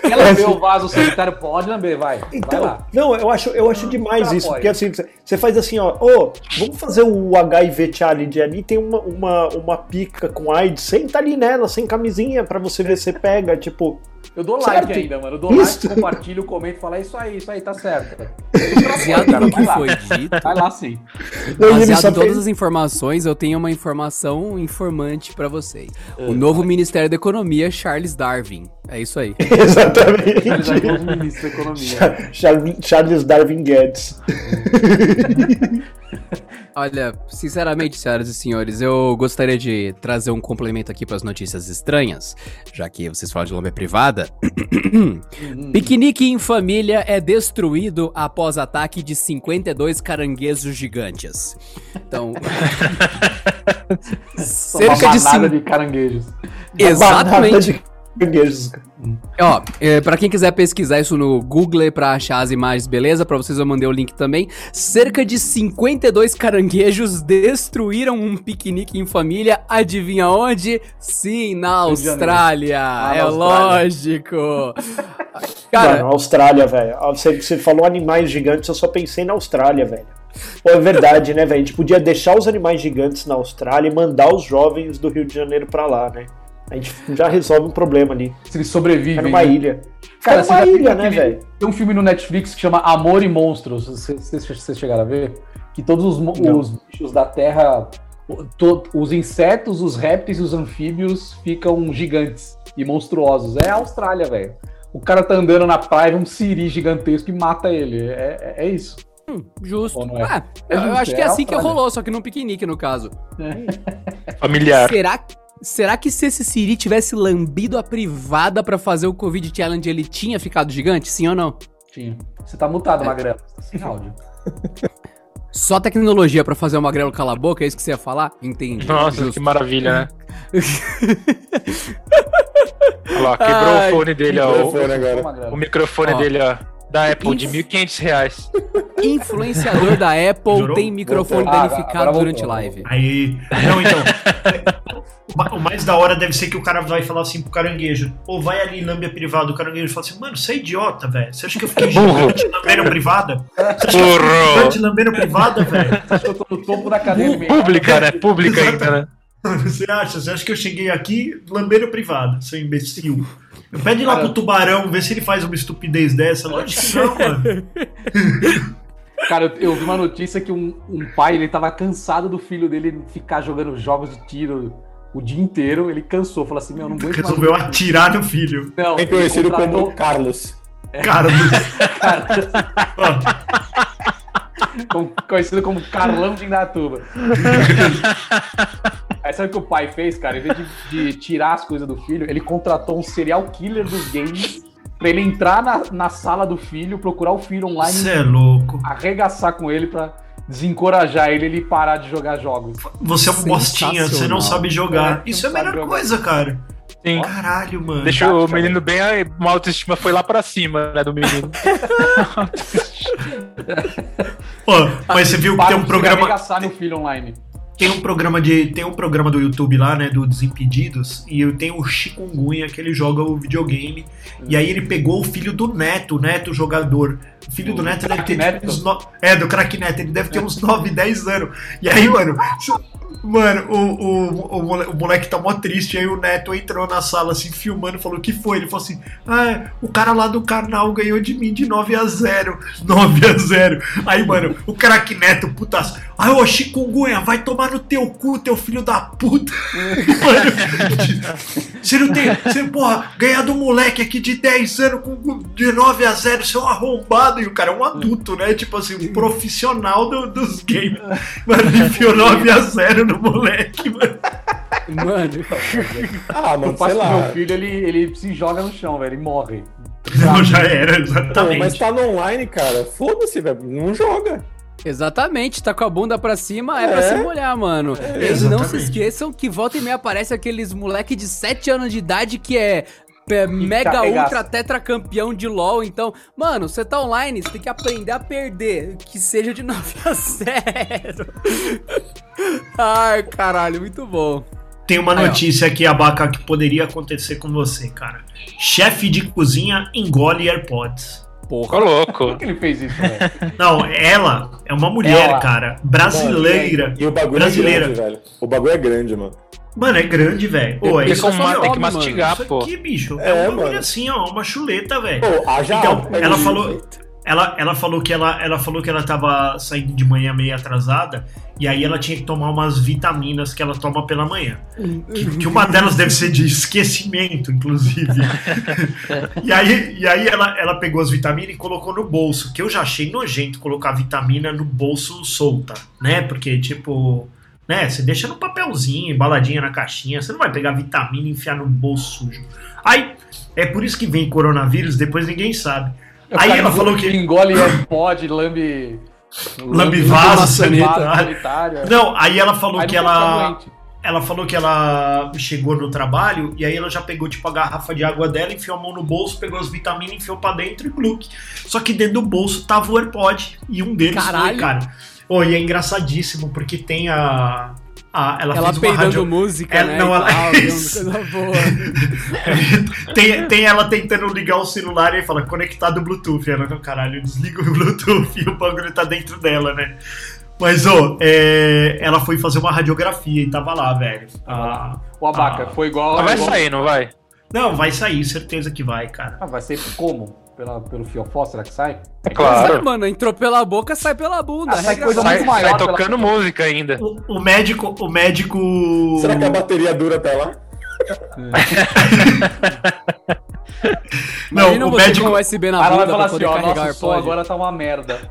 E: Quer lamber o vaso sanitário? Pode lamber, vai. vai
C: Então,
E: lá.
C: não, eu acho, eu acho demais
E: cara
C: isso, porque assim, você faz assim, ó, ô, vamos fazer o HIV challenge ali, tem uma, uma, uma pica com AIDS, senta ali nela, sem camisinha, pra você ver se pega, <laughs> tipo,
E: Eu dou
C: Certo.
E: like ainda, mano. Eu dou
C: Isso.
E: like, compartilho, comento, falo, é isso aí, isso aí, tá certo. <laughs>
D: Baseado no
E: vai
D: que
E: lá.
D: foi dito,
E: Vai lá sim.
D: baseado em todas
C: fez-
D: as informações, eu tenho uma informação informante pra vocês. O novo Ministério da Economia, Charles Darwin. É isso aí. <laughs>
C: Exatamente.
E: Eles já vão ministro da economia.
C: Charles, Charles Darwin Guedes. <laughs>
D: Olha, sinceramente, senhoras e senhores, eu gostaria de trazer um complemento aqui para as notícias estranhas, já que vocês falam de lamber privada. Piquenique em família é destruído após ataque de 52 caranguejos gigantes. Então, <laughs> cerca de 5
E: de caranguejos.
D: Exatamente. Ó, é, pra quem quiser pesquisar isso no Google pra achar as imagens, beleza? Pra vocês eu mandei o link também. Cerca de 52 caranguejos destruíram um piquenique em família. Adivinha onde? Sim, na. Austrália.
E: Ah,
D: é
E: Austrália.
D: lógico. <laughs>
C: Mano,
D: Cara,
C: Austrália, velho. Você, você falou animais gigantes, eu só pensei na Austrália, velho. Pô, é verdade, né, velho? A gente podia deixar os animais gigantes na Austrália e mandar os jovens do Rio de Janeiro pra lá, né? A gente já resolve um problema ali.
E: Se eles sobrevivem.
C: É numa
E: né?
C: ilha.
E: Cara,
C: é
E: você
C: uma
E: já viu
C: ilha, né, velho?
E: Tem um filme no Netflix que chama Amor e Monstros. Vocês, chegaram a ver? Que todos os, os bichos da Terra, to- os insetos, os répteis e os anfíbios ficam gigantes e monstruosos. É a Austrália, velho. O cara tá andando na praia, um siri gigantesco e mata ele. É, é- é isso.
D: justo.
E: Ou não é?
D: Ah,
E: É
D: eu
E: justo,
D: acho que é
E: é
D: assim que rolou, só que num piquenique, no caso.
B: Familiar.
D: Será, será que se esse Siri tivesse lambido a privada pra fazer o Covid Challenge, ele tinha ficado gigante? Sim ou não?
E: Tinha. Você tá mutado,
D: É.
E: Magrelo. Tá sem áudio. <laughs>
D: Só tecnologia pra fazer o magrelo calar a boca, é isso que você ia falar? Entendi.
B: Nossa,
D: Justo.
B: que maravilha, né? <laughs> Olha lá, quebrou
D: Ai,
B: o fone dele, ó.
A: microfone agora.
B: O, o microfone
D: Ó.
B: dele, ó. Da Apple, de
D: Inf-
B: 1.500 reais.
D: Influenciador da Apple
C: Jurou?
D: tem microfone
E: Voltou. Ah,
D: danificado
E: voltou,
D: durante live.
C: Aí. Não, então. o <laughs> ma- o mais da hora deve ser que o cara vai falar assim pro caranguejo: Pô, vai ali lambe a privada. O caranguejo fala assim: Mano, você é idiota, velho. Você acha que eu fiquei
B: Burro.
C: gigante lambendo privada? Você acha que eu fiquei
B: Burro.
C: gigante lambendo privada, velho?
E: Acho que eu tô no topo da cadeia.
B: Pública, né? Pública ainda, né? <laughs>
C: Você acha? Você acha que eu cheguei aqui lambeiro privado, seu imbecil? Pede lá pro tubarão, ver se ele faz uma estupidez dessa. Lógico que não, mano. <laughs>
E: Cara, eu, vi uma notícia que um, um pai, ele tava cansado do filho dele ficar jogando jogos de tiro o dia inteiro. Ele cansou, falou assim, meu, não aguento mais
C: Resolveu
E: isso."
C: atirar no filho.
E: Não,
A: É
E: ele
A: conhecido
E: contratou-
A: como Carlos. <laughs>
C: Cara, ó,
E: como- conhecido como Carlão de Indatuba. Aí sabe o que o pai fez, cara? Em vez de, de tirar as coisas do filho, ele contratou um serial killer dos games pra ele entrar na, na sala do filho, procurar o filho online,
C: você é louco.
E: arregaçar com ele pra desencorajar ele e ele parar de jogar jogos.
C: Você é um bostinha, você não sabe jogar.
E: É,
C: Isso é a melhor
E: jogar.
C: coisa, cara.
B: Sim.
C: Caralho, mano.
B: Deixa o menino bem, uma autoestima foi lá pra cima, né, do menino. <laughs>
C: Ó, mas você viu que tem um programa.
E: arregaçar no filho online.
C: Tem um programa de. Tem um programa do YouTube lá, né? Do Desimpedidos. E eu tenho o Chikungunya que ele joga o videogame. E aí ele pegou o filho do Neto, o Neto jogador. O filho do
E: O
C: Neto deve ter
E: Neto?
C: uns. No... É, do craque Neto, ele deve ter uns 9, 10 anos. E aí, mano. Mano, o, o, o moleque tá mó triste. Aí o Neto entrou na sala assim, filmando, falou: o que foi? Ele falou assim: Ah, o cara lá do canal ganhou de mim de 9 a 0. 9 a 0. Aí, mano, o craque Neto, putaço. Ai, ô Chikungunya, vai tomar no teu cu, teu filho da puta. Mano, <laughs> você não tem. Você, porra, ganhar do moleque aqui de 10 anos com, de 9 a 0, você é um arrombado. E o cara é um adulto, né? Tipo assim, um profissional do- dos games. Mano, ele enfiou 9 a 0 no moleque, mano.
D: Mano,
A: Ah,
E: Eu
A: mano, sei lá.
E: meu filho, ele, ele se joga no chão, velho, ele morre.
C: Não, já era,
A: Pô, mas
C: exatamente.
A: tá no online, cara. Foda-se, velho. Não joga.
D: Exatamente, tá com a bunda pra cima, é, pra
A: É.
D: se molhar, mano. e não se esqueçam que volta e meia aparece aqueles moleque de 7 anos de idade que é. é mega
E: carregaça.
D: ultra tetra campeão de LoL, então, mano, você tá online, você tem que aprender a perder, que seja de <laughs> 9 a 0. Ai, caralho, muito bom.
C: Tem uma
D: Aí, ó.
C: notícia aqui, Abaca, que poderia acontecer com você, cara. Chefe de cozinha engole AirPods.
B: Ô, louco.
E: Por que ele fez isso, velho? <laughs>
C: Não, ela é uma mulher,
E: Ela.
C: cara, brasileira.
A: E o bagulho
C: Brasileira.
A: é grande, velho. O bagulho é grande, mano.
C: Mano, é grande, velho. Ô,
B: Tem,
C: isso é só
B: tem que mastigar,
C: Isso
B: pô.
C: aqui, bicho, é,
A: É,
C: um bagulho
A: mano.
C: assim, ó, uma chuleta, velho.
A: Pô, haja
C: Então,
A: pra
C: ela
A: engolir,
C: falou,
A: velho.
C: Ela, ela falou que ela, ela falou que ela tava saindo de manhã meio atrasada e aí ela tinha que tomar umas vitaminas que ela toma pela manhã. Que, que uma delas deve ser de esquecimento, inclusive. <laughs> e aí, e aí ela, ela pegou as vitaminas e colocou no bolso, que eu já achei nojento colocar vitamina no bolso solta, né? Porque, tipo, né, você deixa no papelzinho, embaladinha na caixinha, você não vai pegar vitamina e enfiar no bolso sujo. Aí, é por isso que vem coronavírus, depois ninguém sabe. Aí ela falou que.
E: Engole AirPod, lambe...
C: Lambe vaso, sanitário. Não, aí ela falou
E: Aí
C: que
E: pode
C: ela. Ela falou que ela chegou no trabalho e aí ela já pegou, tipo, a garrafa de água dela, enfiou a mão no bolso, pegou as vitaminas, enfiou pra dentro e gluck. Só que dentro do bolso tava o AirPod. E um deles
D: Caralho.
C: foi, cara. Oh, e é engraçadíssimo, porque tem a. a ela,
D: Ela
C: fez uma
D: peidando
C: rádio.
D: música,
C: Ela-
D: né?
C: não, ela-
D: tal, coisa boa. <laughs>
C: tem, tem ela tentando ligar o celular e fala conectado Bluetooth. Ela, não, caralho, desliga o Bluetooth <laughs> e o bagulho tá dentro dela, né? Mas, ô, é, ela foi fazer uma radiografia e tava lá, velho. Ah,
E: O Abaca,
C: Ah.
E: foi igual...
B: Mas vai
E: igual-
B: sair, não vai?
C: não, vai sair, certeza que vai, cara.
E: Ah, vai ser como? Pela, pelo fiofó, será que sai?
D: Sai,
B: Claro.
D: mano, entrou pela boca, sai pela bunda.
E: Ah, sai
D: regra
E: coisa.
B: Sai,
E: muito maior
B: sai
E: pela-
B: tocando música ainda.
C: O, o médico, o médico.
A: Será que a bateria dura até lá? <laughs>
C: Não,
D: Imagina
C: o médico-
D: com USB na bunda
E: falar
D: pra
E: assim,
D: poder
E: ó,
D: carregar
E: som
D: AirPod.
E: agora tá uma merda.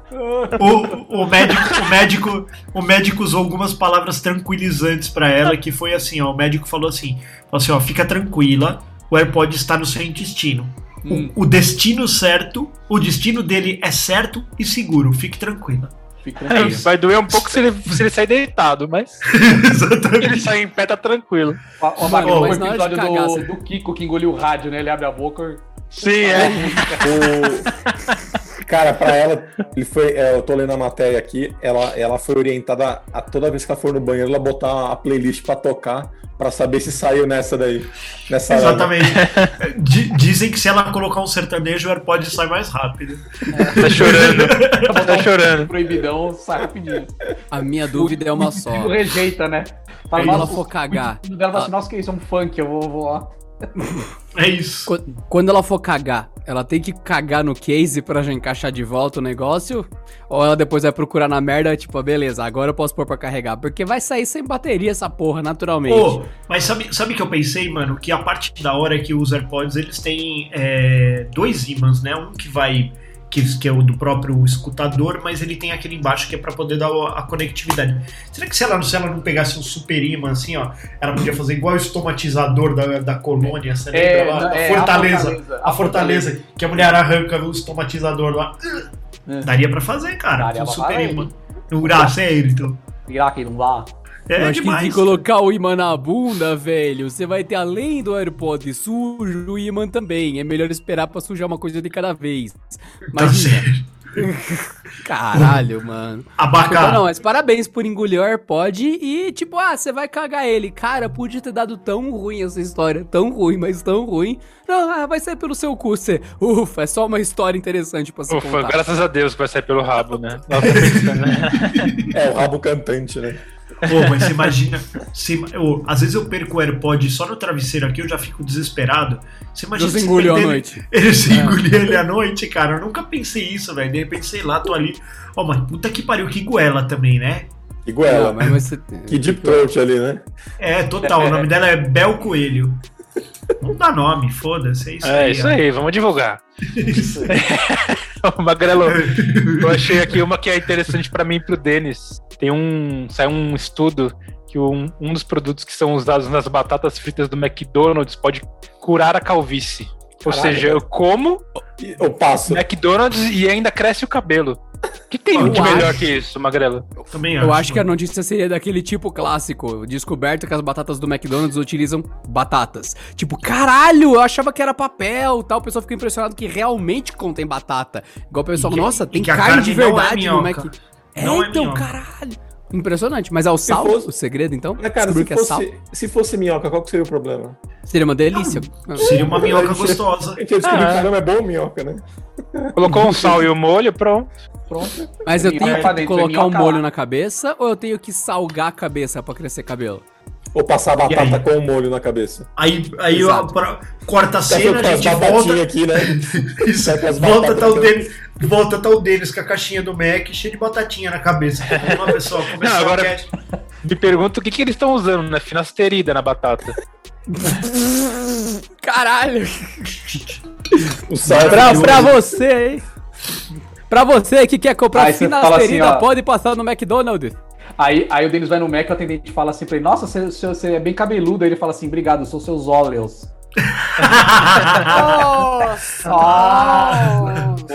C: O, o médico, o médico, o médico usou algumas palavras tranquilizantes pra ela, que foi assim, ó, o médico falou assim, falou assim, ó, fica tranquila, o AirPod está no seu intestino. O-
D: Hum.
C: O, destino certo, o destino dele é certo e seguro, fique tranquila.
E: Fica
C: É
E: tranquilo.
C: isso.
B: Vai doer um pouco se ele, se ele sair deitado, mas <laughs>
C: Exatamente.
B: ele sair em pé tá tranquilo.
D: Mano,
E: o
D: mas de
E: episódio do, do Kiko que engoliu o rádio, né? Ele abre a boca
B: Sim, é. <laughs>
A: O... <laughs> Cara, pra ela, ele foi, é, eu tô lendo a matéria aqui, ela, ela foi orientada a toda vez que ela for no banheiro, ela botar a playlist pra tocar, pra saber se saiu nessa daí. Nessa.
C: Exatamente. <laughs> Di- Dizem que se ela colocar um sertanejo, o AirPod sai mais rápido.
B: Tá chorando. <laughs> Tá chorando.
E: proibidão, sai rapidinho.
D: A minha dúvida é uma só.
E: O rejeita, né? Fala,
D: ela for cagar.
E: O dela fala assim, nossa, que isso é um funk, eu vou, vou lá.
C: É isso.
D: Qu- Quando ela for cagar, ela tem que cagar no case pra já encaixar de volta o negócio? Ou ela depois vai procurar na merda, tipo, ah, beleza, agora eu posso pôr pra carregar? Porque vai sair sem bateria essa porra, naturalmente.
C: Pô, mas sabe, sabe o que eu pensei, mano? Que a parte da hora é que os AirPods eles têm é, dois ímãs, né? Um que vai. Que, que é o do próprio escutador, mas ele tem aquele embaixo que é pra poder dar a, conectividade. Será que se ela, se ela não pegasse um super imã assim, ó, ela podia fazer igual o estomatizador da, da colônia, você lembra lá?
E: é,
C: a, fortaleza,
E: a Fortaleza.
C: a Fortaleza, que a mulher arranca o estomatizador lá.
E: É.
C: Daria pra fazer, cara,
E: Daria pra
C: super imã. No ah, sério, então.
E: Virar aqui, não dá.
D: Eu
C: É
D: acho que
C: demais.
D: se colocar o imã na bunda, velho, você vai ter além do AirPod sujo, o imã também. É melhor esperar pra sujar uma coisa de cada vez.
C: Tá
D: Imagina.
C: certo. <laughs>
D: Caralho, mano.
C: Abacá.
D: não, mas parabéns por engolir o AirPod e, tipo, ah, você vai cagar ele. Cara, podia ter dado tão ruim essa história. Tão ruim, mas tão ruim. Não, ah, vai sair pelo seu cu, você. Ufa, é só uma história interessante pra se
B: Ufa,
D: contar.
B: graças a Deus que vai sair pelo rabo, né? <laughs> <laughs> Né?
A: É, o rabo cantante, né?
C: Pô, mas você imagina. Você, eu- às vezes eu perco o AirPod só no travesseiro aqui, eu já fico desesperado. Você imagina
D: Você
C: se
D: engoliu à noite. <laughs>
C: Ele se
D: É.
C: engolir ele à noite, cara. Eu nunca pensei isso, velho. De repente, sei lá, tô ali. Ó, mas puta que pariu, que goela também, né?
A: Iguela.
D: Mas você...
A: Que deep throat ali, né?
C: É, total. O nome dela é Bel Coelho. Não dá nome, foda-se. É isso
B: É
C: aí.
B: isso
C: ó.
B: aí, vamos divulgar. <laughs> Magrelo, <laughs> eu achei aqui uma que é interessante pra mim e pro Denis. Tem um. Saiu um estudo que um, um dos produtos que são usados nas batatas fritas do McDonald's pode curar a calvície. Ou seja, eu como
A: Eu passo.
B: McDonald's e ainda cresce o cabelo. O que tem
D: Eu
B: de melhor
D: acho-
B: que isso, Magrelo?
C: Também
D: Eu acho que a notícia seria daquele tipo clássico, descoberto que as batatas do McDonald's utilizam batatas. Tipo, caralho, eu achava que era papel, tal. O pessoal fica impressionado que realmente contém batata. Igual o pessoal,
C: E
D: nossa, tem
C: que a
D: carne, de
C: carne não é
D: verdade no
C: minhoca.
D: Mac. É,
C: Não é
D: então,
C: minhoca.
D: caralho. Impressionante, mas é o sal
A: fosse-
D: o segredo, então?
A: Mas, cara, se
D: que é sal?
A: fosse, se fosse minhoca, qual que seria o problema?
D: Seria uma delícia.
C: Seria uma minhoca gostosa.
A: A gente ia descobrir
B: Ah.
A: caramba é bom minhoca, né?
B: Colocou um sal e o molho, pronto.
E: Pronto.
D: Mas eu tenho que
E: dentro, é
D: colocar um molho
E: lá.
D: na cabeça ou eu tenho que salgar a cabeça pra crescer cabelo?
A: Ou passar batata com o molho na cabeça.
C: Aí, aí ó, pra- corta a cena, a gente volta.
A: aqui, né? <laughs>
C: Isso, volta tá o. Volta tá o Denis com a caixinha do Mac cheia de batatinha na cabeça. Uma pessoa começou
B: Não, agora-
C: a cast-
B: Me pergunto o que, que eles estão usando, né? Finasterida na batata. <laughs>
D: Caralho! Pra, pra você, hein? Pra você que quer comprar
E: Aí assim,
D: finasterida,
E: ó.
D: pode passar no McDonald's.
E: Aí, aí o Denis vai no Mac, o atendente fala assim pra ele, nossa, você, você- você é bem cabeludo. Aí ele fala assim, obrigado, sou seus óleos.
D: Nossa!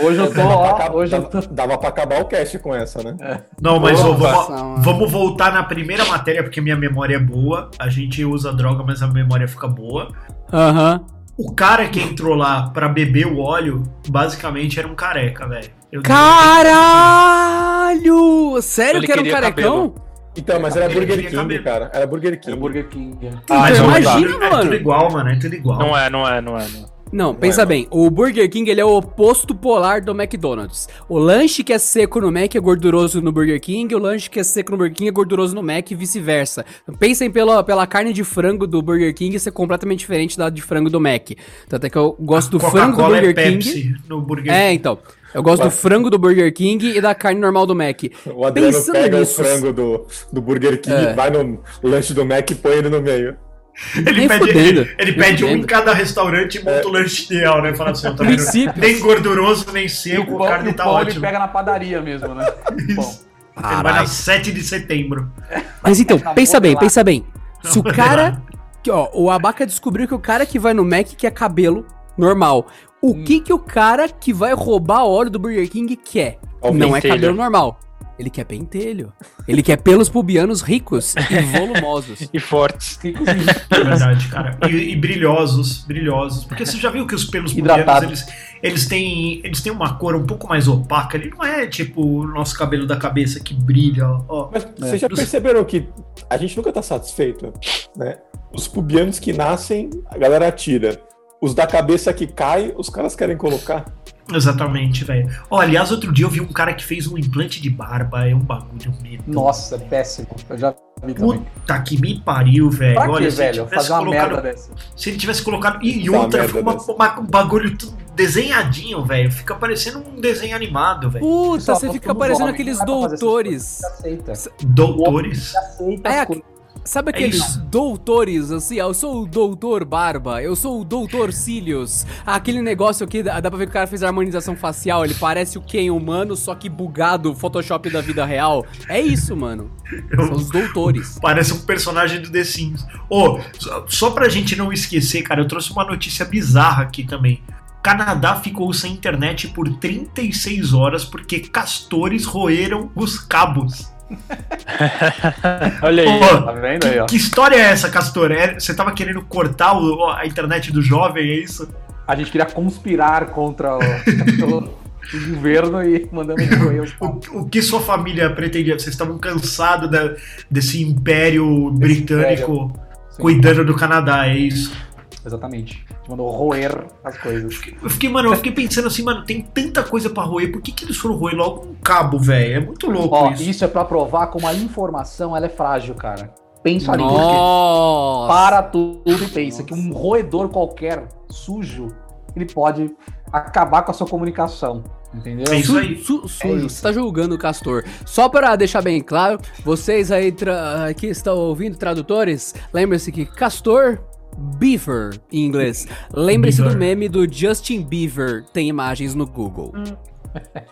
E: Hoje eu tô,
A: Dava pra
E: ó,
A: acabar-
E: hoje eu
A: dava,
E: tô...
A: dava pra acabar o cast com essa, né?
C: Não, mas vamos, vamos voltar na primeira matéria, porque minha memória é boa. A gente usa droga, mas a memória fica boa.
D: Aham.
C: O cara que entrou lá pra beber o óleo, basicamente era um careca, velho. Eu-
D: Caralho! Sério que era um carecão?
A: Então, mas era Burger King, cara. Era Burger King.
E: É Burger King.
C: Mas
D: Então,
C: ó,
D: imagina,
C: é, É
D: mano.
C: tudo igual, mano. É tudo igual.
B: Não é, não é, não é. Não é.
D: Não, pensa
A: é,
D: bem. O Burger King ele é o oposto polar do McDonald's. O lanche que é seco no Mac é gorduroso no Burger King, o lanche que é seco no Burger King é gorduroso no Mac e vice-versa. Pensem pela, pela carne de frango do Burger King ser completamente diferente da de frango do Mac. Tanto é que eu gosto do frango do
C: Coca-Cola
D: Burger
C: é
D: King.
C: Pepsi no Burger
D: É,
C: King.
D: então. Eu gosto do frango do Burger King e da carne normal do Mac.
A: O Adriano
D: Pensando
A: pega
D: nisso-
A: o frango do, do Burger King,
D: É.
A: vai no lanche do Mac e põe ele no meio.
C: Ele
D: Nem
C: pede,
D: fudendo,
C: ele, ele pede um em cada restaurante e monta o lanche ideal, né? Fala assim, ó, tá vendo?
D: Princípio.
C: Nem gorduroso, nem
E: o
C: seco, a carne
E: o
C: tá
E: pão ele
C: ótima.
E: pega na padaria mesmo, né? <laughs> O pão.
C: Ele vai na 7 de setembro.
D: Mas então, pensa bem, pensa <laughs> bem. Se o cara. Que, ó, o Abaca descobriu que o cara que vai no Mac quer cabelo normal. O
E: Hum.
D: que que o cara que vai roubar óleo do Burger King quer?
B: Ó, o
D: Não é
B: pentelho.
D: cabelo normal. Ele quer pentelho. Ele quer pelos pubianos ricos e <laughs> volumosos.
B: E fortes.
C: É verdade, cara. E, e brilhosos, brilhosos. Porque você já viu que os pelos
E: Hidratado.
C: pubianos, eles, eles, têm, eles têm uma cor um pouco mais opaca. Ele não é tipo o nosso cabelo da cabeça que brilha, ó.
A: Mas vocês já perceberam que a gente nunca tá satisfeito, né? Os pubianos que nascem, a galera tira. Os da cabeça que cai, os caras querem colocar.
C: Exatamente, velho. Ó, aliás, outro dia eu vi um cara que fez um implante de barba. É um bagulho mesmo.
E: Nossa, é péssimo. Eu já também.
C: Puta que me pariu, velho.
E: Pra
C: Olha,
E: que,
C: se ele
E: velho?
C: tivesse
E: Fazer uma
C: colocado-
E: merda dessa.
C: Se ele tivesse colocado. E, e outra, ficou uma- uma- um bagulho desenhadinho, velho. Fica parecendo um desenho animado, velho.
D: Puta,
E: Só
D: você fica parecendo aqueles doutores.
E: Aceita.
C: Doutores.
E: Aceita
D: É,
E: as coisas.
D: Sabe
C: É
D: aqueles
C: isso.
D: doutores, assim, eu sou o doutor Barba, eu sou o doutor Cílios. Aquele negócio que dá, dá pra ver que o cara fez a harmonização facial, ele parece o Ken humano, só que bugado, Photoshop da vida real. É isso, mano. São os doutores.
C: Parece um personagem do The Sims. Ô, só, só pra gente não esquecer, cara, eu trouxe uma notícia bizarra aqui também. Canadá ficou sem internet por 36 horas porque castores roeram os cabos. <laughs>
B: Olha aí.
C: Pô,
E: Tá vendo aí, ó?
C: que história é essa, Castor? É- Você tava querendo cortar o- a internet do jovem, é isso?
E: A gente queria conspirar contra o, <laughs> o- governo e mandamos correr os
C: O, o que sua família pretendia? Vocês estavam cansados da- desse império britânico cuidando do Canadá, é isso?
E: Exatamente. Gente mandou roer as coisas.
C: Eu fiquei, mano, eu fiquei pensando assim, mano, tem tanta coisa pra roer, por que, que eles foram roer logo um cabo, velho? É muito louco
E: Ó,
C: isso.
E: isso é pra provar como a informação ela é frágil, cara. Pensa nisso.
D: Nossa!
E: Para tudo e pensa que um roedor qualquer, sujo, ele pode acabar com a sua comunicação. Entendeu?
C: É isso
D: Su-
C: aí.
D: su- sujo,
E: É isso.
D: você tá julgando o Castor. Só para deixar bem claro, vocês aí que estão ouvindo, tradutores, lembre-se que Castor, Beaver em inglês. Lembre-se do
C: Beaver.
D: meme do Justin Bieber, tem imagens no Google.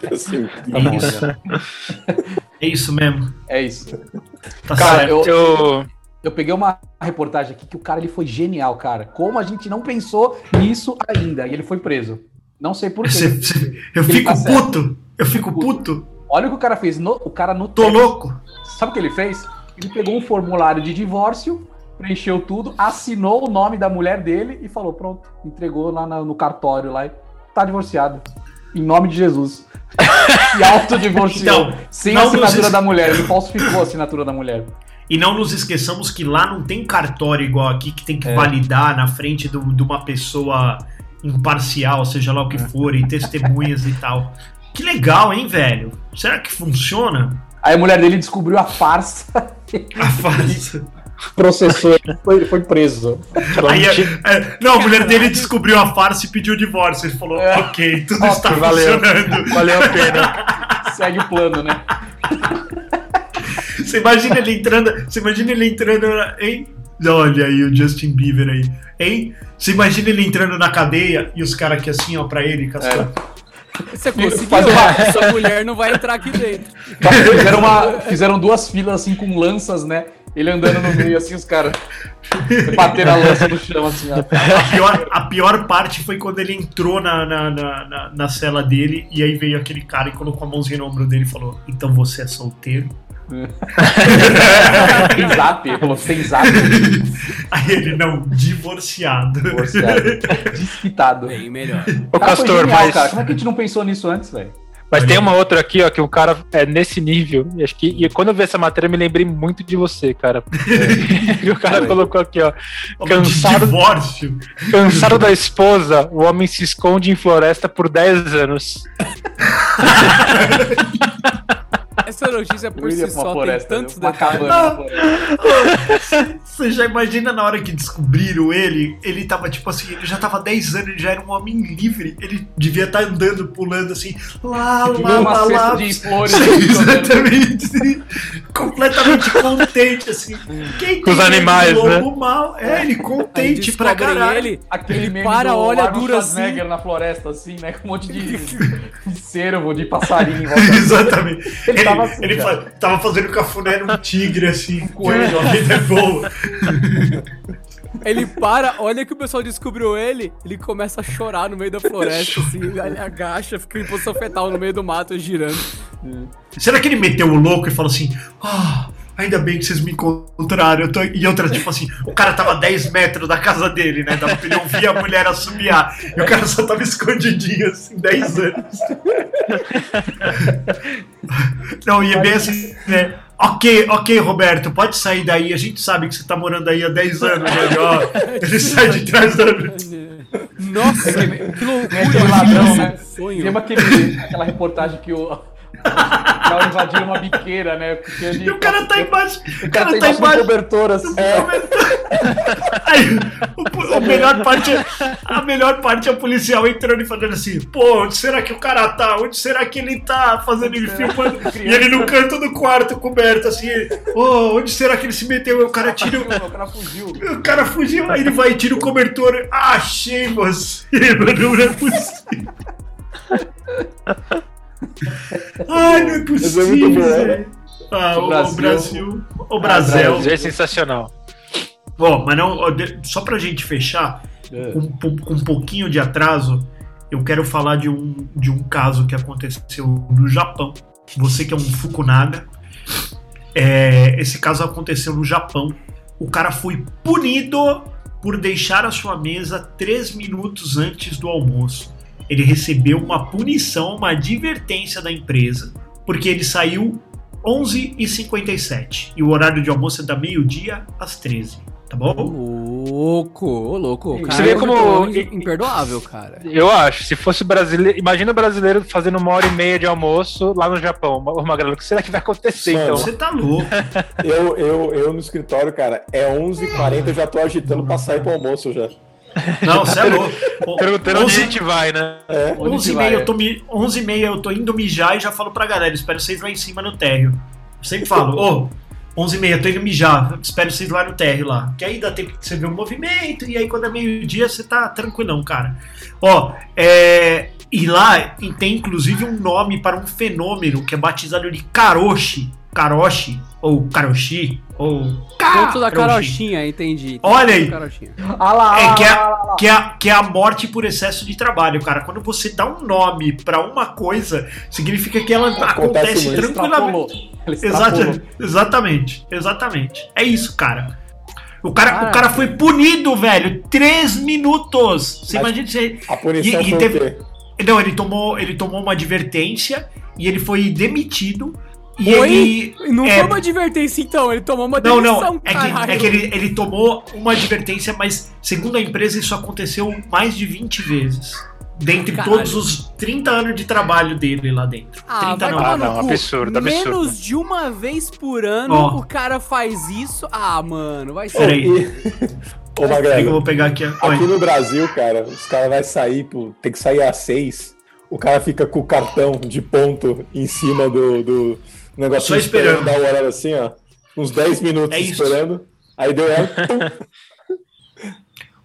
C: É <laughs> isso. É isso mesmo.
E: É isso.
C: Tá
B: Cara,
C: certo.
E: eu-
B: eu.
E: Eu peguei uma reportagem aqui que o cara ele foi genial, cara. Como a gente não pensou nisso ainda. E ele foi preso. Não sei por
C: Você-
E: quê.
C: você- eu
E: Ele
C: fico
E: tá certo.
C: puto. Eu fico puto.
E: Olha o que o cara fez. No- o cara no
C: Tô louco.
E: Sabe o que ele fez? Ele pegou um formulário de divórcio, preencheu tudo, assinou o nome da mulher dele e falou: pronto, entregou lá no cartório lá e tá divorciado. Em nome de Jesus. <laughs> Se autodivorciou.
C: Então,
E: sem a assinatura
C: nos-
E: da mulher. Ele falsificou a assinatura da mulher.
C: E não nos esqueçamos que lá não tem cartório igual aqui que tem que
E: É.
C: validar na frente do- de uma pessoa imparcial, seja lá o que for, e testemunhas e tal. Que legal, hein, velho? Será que funciona?
E: Aí a mulher dele descobriu a farsa,
C: A farsa. <laughs>
E: processou ele, foi, foi preso.
C: Aí, é, não, a mulher dele descobriu a farsa e pediu o divórcio. Ele falou,
E: É.
C: ok, tudo
E: Ok,
C: está
B: valeu.
C: funcionando.
B: Valeu a pena. <laughs>
E: Segue o plano, né?
C: Você imagina ele entrando. Você imagina ele entrando. Hein? Olha aí o Justin Bieber aí. Hein? Você imagina ele entrando na cadeia e os caras aqui assim, ó, pra ele, Castor.
D: Você conseguiu,
E: Faz uma- <laughs>
D: essa mulher não vai entrar aqui dentro.
E: Fizeram, uma, fizeram duas filas assim com lanças, né? Ele andando no meio assim, os caras bateram a lança no chão assim, ó.
C: A pior, a pior parte foi quando ele entrou na, na, na, na- na cela dele e aí veio aquele cara e colocou a mãozinha no ombro dele e falou: Então você é solteiro? <laughs>
E: Tem zap, ele falou, tem zap. <laughs>
C: Aí ele, não, divorciado.
E: Divorciado. <laughs> Desquitado.
D: Bem melhor.
B: Ô, Castor,
E: genial,
B: mas,
E: cara. Como é que a gente não pensou nisso antes, velho?
B: Mas tem uma outra aqui, ó, que o cara é nesse nível. E acho que e quando eu vi essa matéria, eu me lembrei muito de você, cara. <laughs> E o cara colocou aqui, ó. Cansado, cansado da esposa, o homem se esconde em floresta por 10 anos. <laughs>
D: Essa notícia por si só
E: floresta,
D: tem tantos
E: uma
D: detalhes.
E: cabana na floresta. <laughs>
C: Você já imagina na hora que descobriram ele? Ele tava tipo assim, ele já tava 10 anos, ele já era um homem livre. Ele devia estar andando, pulando assim, lá, lá,
E: Uma
C: lá,
E: de flores. <laughs>
C: Exatamente. Completamente contente, assim. Quem
B: Com os animais,
C: lobo
B: né?
C: mal? É, ele contente pra caralho.
D: ele,
E: Aquele
D: ele para,
E: do
D: olha, dura assim.
E: Na floresta, assim, né? Com um monte de, de <laughs> cervo, de passarinho. em volta.
C: Exatamente.
E: Ele, tava assim,
C: ele fa- tava fazendo cafuné num tigre, assim. Um
E: coelho.
C: A vida é boa.
D: Ele para, olha que o pessoal descobriu ele, ele começa a chorar no meio da floresta, assim, ele agacha, fica em posição fetal no meio do mato, girando.
C: Será que ele meteu o louco e falou assim: Ah, ainda bem que vocês me encontraram. Eu tô... E outra, tipo assim, o cara tava a 10 metros da casa dele, né? Dava pra ele ouvir a mulher assobiar. E o cara só tava escondidinho, assim, 10 anos. Não, e é bem assim, né? Ok, ok, Roberto, pode sair daí. A gente sabe que você tá morando aí há 10 anos, né? Ó, ele sai de trás da.
D: Nossa, que loucura,
E: aquele ladrão, né?
D: sonho.
E: Lembra aquele, aquela reportagem que o, Pra invadir uma biqueira, né? Porque ele,
C: E o cara tá embaixo.
E: O cara tá embaixo cobertor, assim.
C: Aí, o, o melhor parte, é- a melhor parte é o policial entrando e falando assim: pô, onde será que o cara tá? Onde será que ele tá fazendo ele filmando? E ele no canto do quarto coberto, assim: ô, onde será que ele se meteu? O cara tira. o- <laughs>
E: O cara fugiu.
C: O cara fugiu, aí ele vai e tira o cobertor. Achei você, <laughs> mano, não é possível. <laughs> Ai, não é
A: é muito
C: possível,
A: bom.
C: velho. Ah, o, o Brasil.
E: Brasil.
C: O Brasil.
B: Brasil é sensacional.
C: Bom, mas não, só pra gente fechar,
E: É.
C: com um pouquinho de atraso, eu quero falar de um, de um caso que aconteceu no Japão. Você que é um Fukunaga, é, esse caso aconteceu no Japão. O cara foi punido por deixar a sua mesa três minutos antes do almoço. Ele recebeu uma punição, uma advertência da empresa, porque ele saiu 11h57 e o horário de almoço é da meio-dia às 13 tá
D: Ô,
C: bom?
D: louco, ô, louco. O
E: Você
D: cara
B: vê
D: é
B: como-
D: imperdoável, cara.
B: Eu acho, se fosse brasileiro. Imagina o brasileiro fazendo uma hora e meia de almoço lá no Japão. Ô, Magrelo, o que será que vai acontecer
A: Mano,
B: então?
C: Você tá louco.
A: Eu, eu, eu no escritório, cara, é 11h40, eu já tô agitando pra sair pro almoço já.
C: Não, você é louco.
B: Perguntando onde a
C: 11
B: gente vai, né?
A: É.
E: Onde
C: 11 e meia eu tô mi- 11 e meia eu tô indo mijar e já falo pra galera, espero vocês lá em cima no térreo. Eu sempre falo, ô, 11 e meia eu tô indo mijar, espero vocês lá no térreo lá. Que aí dá tempo de você ver o movimento e aí quando é meio-dia você tá tranquilão, cara. Ó, é... E lá tem inclusive um nome para um fenômeno que é batizado de Karoshi. Karoshi, ou Karoshi, ou
D: Conto da carochinha, entendi.
C: Olha aí.
D: Carochinha.
E: Ah lá,
C: É,
E: ah
C: que é-
E: ah
C: que é, que é a morte por excesso de trabalho, cara. Quando você dá um nome pra uma coisa, significa que ela
A: Acontece
C: acontece tranquilamente. Exata, exatamente, exatamente. É isso, cara. O cara, o cara foi punido, velho. Três minutos. Você
A: Mas-
C: imagina você.
A: A punição
C: E- e
A: foi
C: teve-
A: o quê?
C: Não, ele tomou, ele tomou uma advertência e ele foi demitido. E
D: Oi?
C: ele.
D: Não
C: é,
D: foi uma advertência, então. Ele tomou uma
C: Não,
D: demissão,
C: não. É que, é que ele, ele tomou uma advertência, mas segundo a empresa, isso aconteceu mais de 20 vezes. Dentre
D: Caralho.
C: todos os 30 anos de trabalho dele lá dentro.
D: Ah,
C: 30
D: vai
C: não.
D: tomar
B: Ah, não,
D: cu.
B: absurdo, absurdo.
D: Menos de uma vez por ano
C: Ó.
D: o cara faz isso. Ah, mano, vai ser.
C: Peraí.
A: Ô,
C: que eu
A: Magrelo,
C: vou pegar aqui.
A: aqui no Brasil, cara, os caras vão sair, pô, tem que sair às seis. O cara fica com o cartão de ponto em cima do, do negócio
C: Só esperando.
A: Dá o horário assim, ó. Uns 10 minutos
C: É
A: esperando. Aí deu ela. <laughs>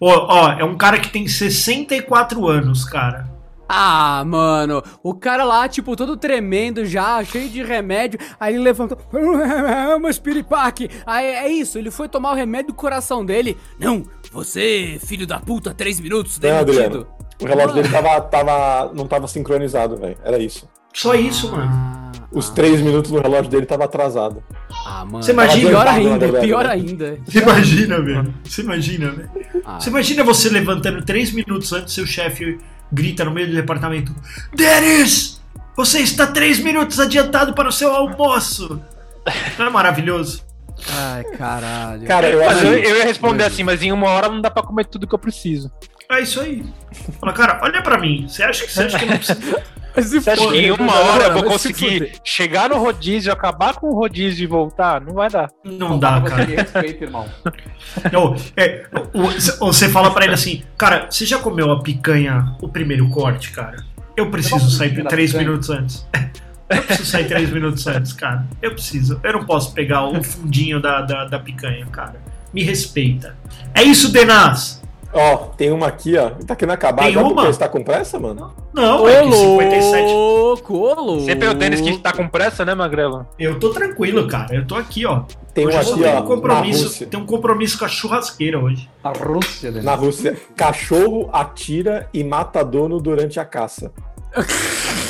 C: Ó, ó, é um cara que tem 64 anos, cara.
D: Ah, mano, o cara lá, tipo, todo tremendo já, cheio de remédio, aí ele levantou, <laughs> uma espiripaque. Aí é isso, ele foi tomar o remédio do coração dele. Não, você, filho da puta, três minutos,
A: Não,
D: demitido.
A: Adriano. O relógio dele tava, tava, não tava sincronizado, velho. Era isso.
C: Só isso, mano.
D: Ah,
A: Os três minutos do relógio dele tava atrasado.
D: ah, mano.
C: Você imagina-
D: Pior ainda, pior ainda.
C: Você imagina, velho. Você imagina, velho.
D: Ah,
C: Você imagina você levantando 3 minutos antes, seu chefe grita no meio do departamento: Denis! Você está 3 minutos adiantado para o seu almoço! Não é maravilhoso?
D: Ai, caralho.
A: Cara, eu
B: Mas eu, eu ia responder assim, mas em uma hora não dá pra comer tudo que eu preciso.
C: É isso aí. Fala, cara, olha pra mim. Você acha que você acha que não <laughs> precisa.
D: Se
B: Você acha
D: for-
B: que em uma hora eu vou conseguir chegar no rodízio, acabar com o rodízio e voltar? Não vai dar.
C: Não dá,
E: Você
C: cara.
E: me respeita, irmão. <laughs>
C: Não, é, você fala pra ele assim, cara, você já comeu a picanha, o primeiro corte, cara? Eu preciso
E: posso
C: sair
E: comer a
C: 3
E: picanha?
C: minutos antes. <laughs> Eu preciso sair 3 minutos antes, cara. Eu preciso. Eu não posso pegar o fundinho da, da, da picanha, cara. Me respeita. É isso, Denas!
A: Ó, tem uma aqui, ó. Tá querendo acabar.
C: Tem
A: já porque
C: uma?
A: Você tá com pressa, mano?
C: Não,
D: Ô,
C: é que 57.
D: louco, ô, louco.
B: Sempre é o Denis que tá com pressa, né, Magrelo?
C: Eu tô tranquilo, cara. Eu tô aqui, ó.
A: Tem
C: Hoje só
A: aqui,
C: tenho
A: ó.
C: um compromisso. Tem um compromisso com a churrasqueira hoje.
E: A Rússia, né?
A: Na Rússia. Cachorro atira e mata dono durante a caça. <laughs>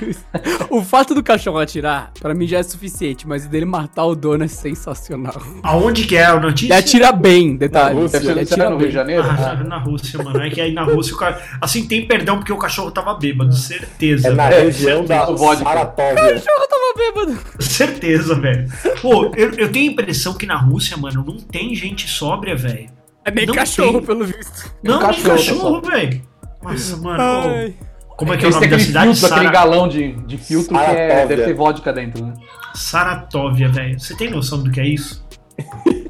A: <laughs>
D: O fato do cachorro atirar, pra mim já é suficiente, mas o dele matar o dono é sensacional.
C: Aonde que é a notícia?
D: Ele atira bem, detalhe.
A: Na Rússia.
D: Ele
E: Você
D: atira
E: tá no Rio de
D: bem.
E: Janeiro?
C: Ah, na Rússia, mano. É que aí na Rússia o cara. Assim, tem perdão porque o cachorro tava bêbado. Certeza.
A: É na
C: velho.
A: região da
E: o vodka.
A: Saratóvia.
D: Eu tava bêbado.
C: Certeza, velho. Pô, eu, eu tenho a impressão que na Rússia, mano, não tem gente sóbria, velho.
D: É nem
C: Não
D: cachorro,
C: tem.
D: pelo visto.
C: Não, nem
E: cachorro,
C: cachorro, velho. Nossa, mano.
D: Ai.
C: Como é que é o nome da
E: aquele
C: cidade?
E: filtro, aquele
C: Sara...
E: galão de, de filtro que é,
A: Saratóvia.
E: deve ter vodka dentro, né?
C: Saratóvia, velho. Você tem noção do que é isso? <laughs>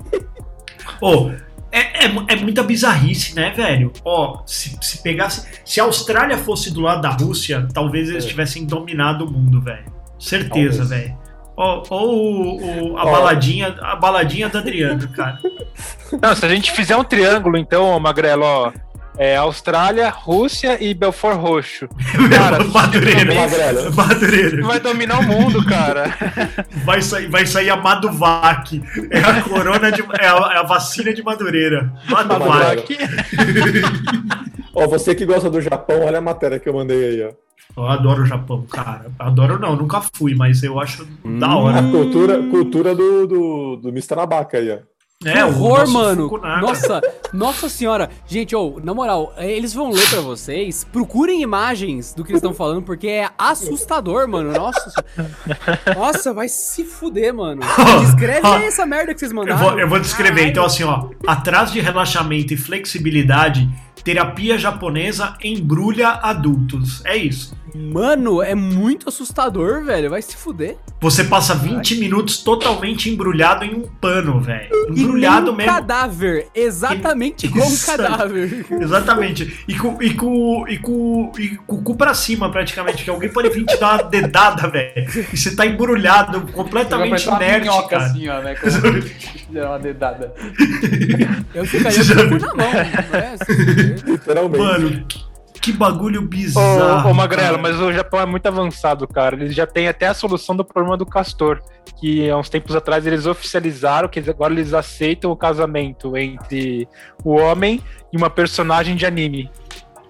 C: Ô, é, é, mu- é muita bizarrice, né, velho? Ó, se, se pegasse. Se a Austrália fosse do lado da Rússia, talvez eles
A: É.
C: tivessem dominado o mundo, velho. Certeza, velho. Ó, ó o, o- a baladinha, a baladinha do Adriano, cara.
B: Não, se a gente fizer um triângulo, então, Magrelo, ó. É Austrália, Rússia e Belfort Roxo. <laughs> Cara,
C: Madureira.
A: Magrelo.
C: Madureira.
B: vai dominar o mundo, cara. <laughs>
C: Vai sair, vai sair a Maduvac. É a corona de. É a, é a vacina de Madureira. Maduvac. <laughs>
A: Ó, você que gosta do Japão, olha a matéria que eu mandei aí, ó.
C: Eu adoro o Japão, cara. Adoro não, nunca fui, mas eu acho da hora.
A: A cultura, cultura do, do, do Mr. Nabaka aí, ó.
C: É,
D: horror, mano. Nossa, nossa senhora. Gente, ô, na moral, é, eles vão ler pra vocês. Procurem imagens do que eles estão falando, porque é assustador, mano. Nossa. Nossa, vai se fuder, mano. <laughs> Descreve aí essa merda que vocês
C: Eu
D: mandaram.
C: vou, eu vou descrever, então assim, ó. Atrás de relaxamento e flexibilidade, terapia japonesa embrulha adultos. É isso.
D: Mano, é muito assustador, velho. Vai se fuder.
C: Você passa 20 minutos totalmente embrulhado em um pano, velho. Embrulhado
D: um
C: mesmo.
D: cadáver. Exatamente como um cadáver. <laughs>
C: Exatamente. E com, e, com, e, com, e com o cu pra cima, praticamente. Que alguém pode vir te dar uma dedada, velho. E você tá embrulhado, completamente
E: Vai uma
C: inerte,
E: minhoca
C: cara.
E: assim, ó, né? Como <laughs> der uma dedada.
D: Eu ficaria com o cu na mão. Né? <laughs>
A: Literalmente.
C: Mano, que, bagulho
B: Ô,
C: bizarro.
B: ô Magrelo,
C: cara.
B: mas o Japão é muito avançado, cara. Eles já têm até a solução do problema do castor. Que há uns tempos atrás eles oficializaram que agora eles aceitam o casamento entre o homem e uma personagem de anime.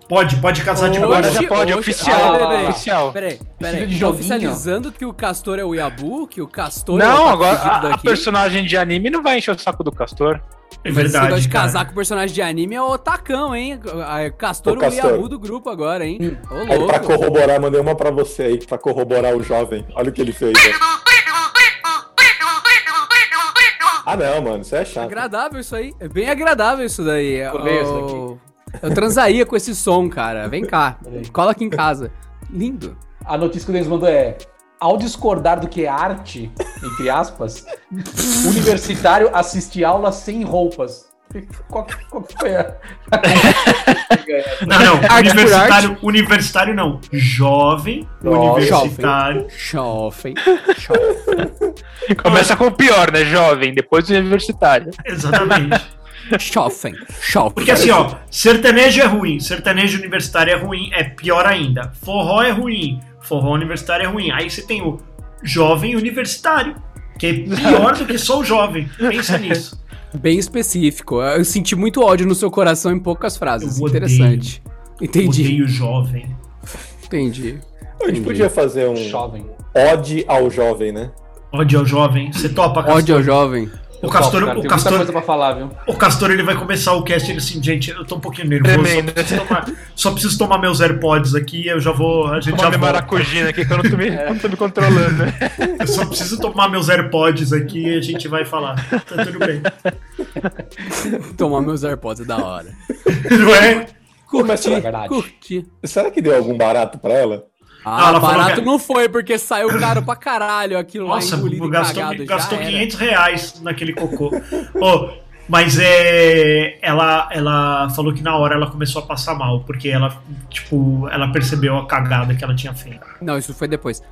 C: Pode, pode casar de
B: Agora já pode,
D: Oxi,
B: oficial.
D: ah, peraí.
B: oficial.
D: Peraí, peraí.
E: de
D: Tá oficializando que o Castor é o Yabu, que o Castor é
B: Não,
D: o
B: agora a, a
D: daqui.
B: personagem de anime não vai encher o saco do castor.
C: É
D: Mas esse
C: verdade,
D: de casar com personagem de anime é o Tacão, hein? A- Castor
A: O
D: o
A: Castor.
D: Yabu do grupo agora, hein? Ô,
A: Aí pra
D: louco.
A: corroborar, mandei uma pra você aí, pra corroborar o jovem. Olha o que ele fez. Ah não, mano, isso é chato.
D: Agradável isso aí. É bem agradável isso daí.
E: Vou ler isso
D: Eu- Eu transaria com esse som, cara. Vem cá. Cola aqui em casa. Lindo.
E: A notícia que o Denis mandou é: ao discordar do que é arte, entre aspas, <laughs> universitário assiste aula sem roupas. Qual, qual que foi a.
C: Não, não. Universitário, universitário não. Jovem,
E: Jovem.
C: universitário.
D: Chofem.
B: Começa com o pior, né? Jovem, depois o universitário.
C: Exatamente.
D: Chofem. Chofem.
C: Porque assim, ó, sertanejo é ruim, sertanejo universitário é ruim, é pior ainda. Forró é ruim, forró universitário é ruim. Aí você tem o jovem universitário, que é pior do que só o jovem. Pensa nisso.
D: Bem específico. Eu senti muito ódio no seu coração em poucas frases.
C: Eu odeio.
D: Interessante. Entendi.
C: Odeio jovem.
D: Entendi.
A: A gente podia fazer um
E: Jovem.
A: ode ao jovem, né?
C: Ódio ao jovem. Você topa, Castor?
D: Ódio ao jovem.
C: O Castor,
E: Top,
C: o Castor,
E: falar, viu?
C: o Castor ele vai começar o cast ele assim, gente, eu tô um pouquinho nervoso. Só preciso, tomar, só preciso tomar meus AirPods aqui, eu já vou. A gente
B: Toma
C: já
B: maracujina aqui que eu não tô me, não tô me controlando. né? <laughs>
C: Eu só preciso tomar meus AirPods aqui e a gente vai falar. Tá tudo bem. <laughs>
D: Tomar meus AirPods é da hora.
C: Não é?
A: Começa
E: É verdade.
D: Curti.
A: Será que deu algum barato pra ela?
D: Ah,
C: ela falou
D: barato
C: que-
D: não foi, porque saiu caro pra caralho aquilo
C: Nossa,
D: lá e
C: gastou,
D: cagado.
C: gastou
D: já era.
C: 500 reais naquele cocô. Ô, mas é. Ela, ela falou que na hora ela começou a passar mal, porque ela, tipo, ela percebeu a cagada que ela tinha feito.
D: Não, isso foi depois.